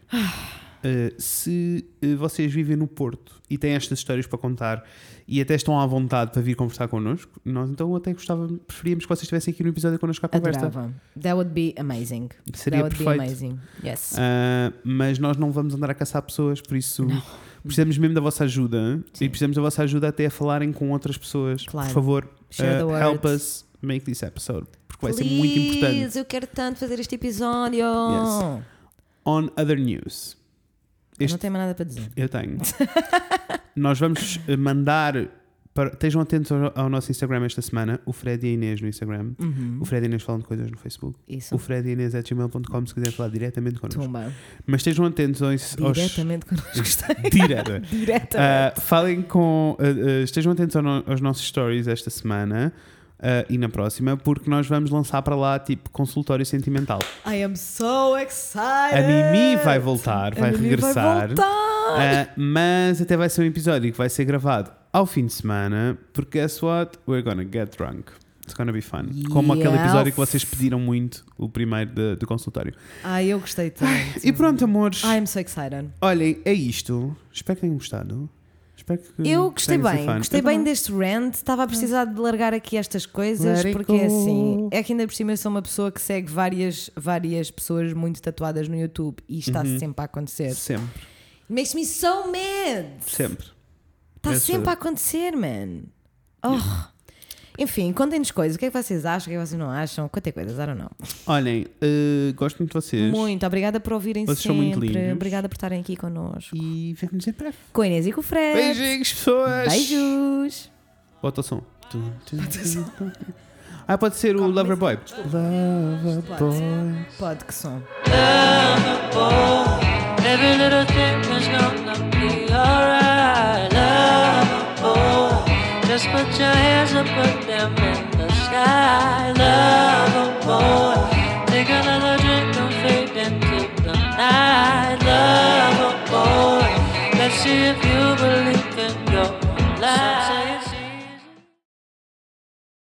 Uh, se uh, vocês vivem no Porto e têm estas histórias para contar e até estão à vontade para vir conversar connosco, nós então até gostava, preferíamos que vocês estivessem aqui no episódio connosco à conversa. Adorava. That would be amazing. Seria That would be perfeito. amazing. Yes. Uh, mas nós não vamos andar a caçar pessoas, por isso precisamos mesmo da vossa ajuda e precisamos da vossa ajuda até a falarem com outras pessoas. Claro. Por favor, Share uh, help us make this episode, porque vai ser muito importante. Please, eu quero tanto fazer este episódio. Yes. On other news. Eu Este- não tenho mais nada para dizer. Eu tenho. Nós vamos eh, mandar. Para, estejam atentos ao, ao nosso Instagram esta semana, o Fred e a Inês no Instagram. O Fred e a Inês falam de coisas no Facebook. Isso. O Fred e a Inês é gmail.com se quiserem falar diretamente connosco. Tumba. Mas estejam atentos aos. aos Diretamente connosco. Direta. Diretamente. Ah, falem com. ah, ah, estejam atentos ao no- aos nossos stories esta semana ah, e na próxima, porque nós vamos lançar para lá tipo consultório sentimental. I am so excited. A Mimi vai voltar, vai regressar. Vai voltar. Uh, mas até vai ser um episódio que vai ser gravado ao fim de semana, porque guess what? We're gonna get drunk. It's gonna be fun. Como aquele episódio que vocês pediram muito, o primeiro de- do consultório. Ai, eu gostei tanto. E pronto, amores. I am so excited. Olhem, é isto. Espero que tenham gostado. Espero que Eu gostei bem, gostei Eu bem deste rant. Estava a precisar de largar aqui estas coisas Let it porque é assim. É que ainda por cima eu sou uma pessoa que segue várias, várias pessoas muito tatuadas no YouTube e isto Uhum. está sempre a acontecer. Sempre, Makes me so mad. sempre. Está Essa- sempre a acontecer, man. Oh. Enfim, contem-nos coisas. O que é que vocês acham? O que é que vocês não acham? Quantas coisas? I don't know. Olhem, uh, gosto muito de vocês. Muito. Obrigada por ouvirem Vocês são sempre. muito lindos. Obrigada por estarem aqui connosco. E vemos em breve. Com a Inês e com o Fred. Beijinhos, pessoas. Beijos. Bota o som. Ah, pode ser o Loverboy. Loverboy. Pode que som. Every little thing is gonna be alright. Just put your hands up, put them in the sky. Love boy. Take another drink and fade into the night. Love boy. Let's see if you believe.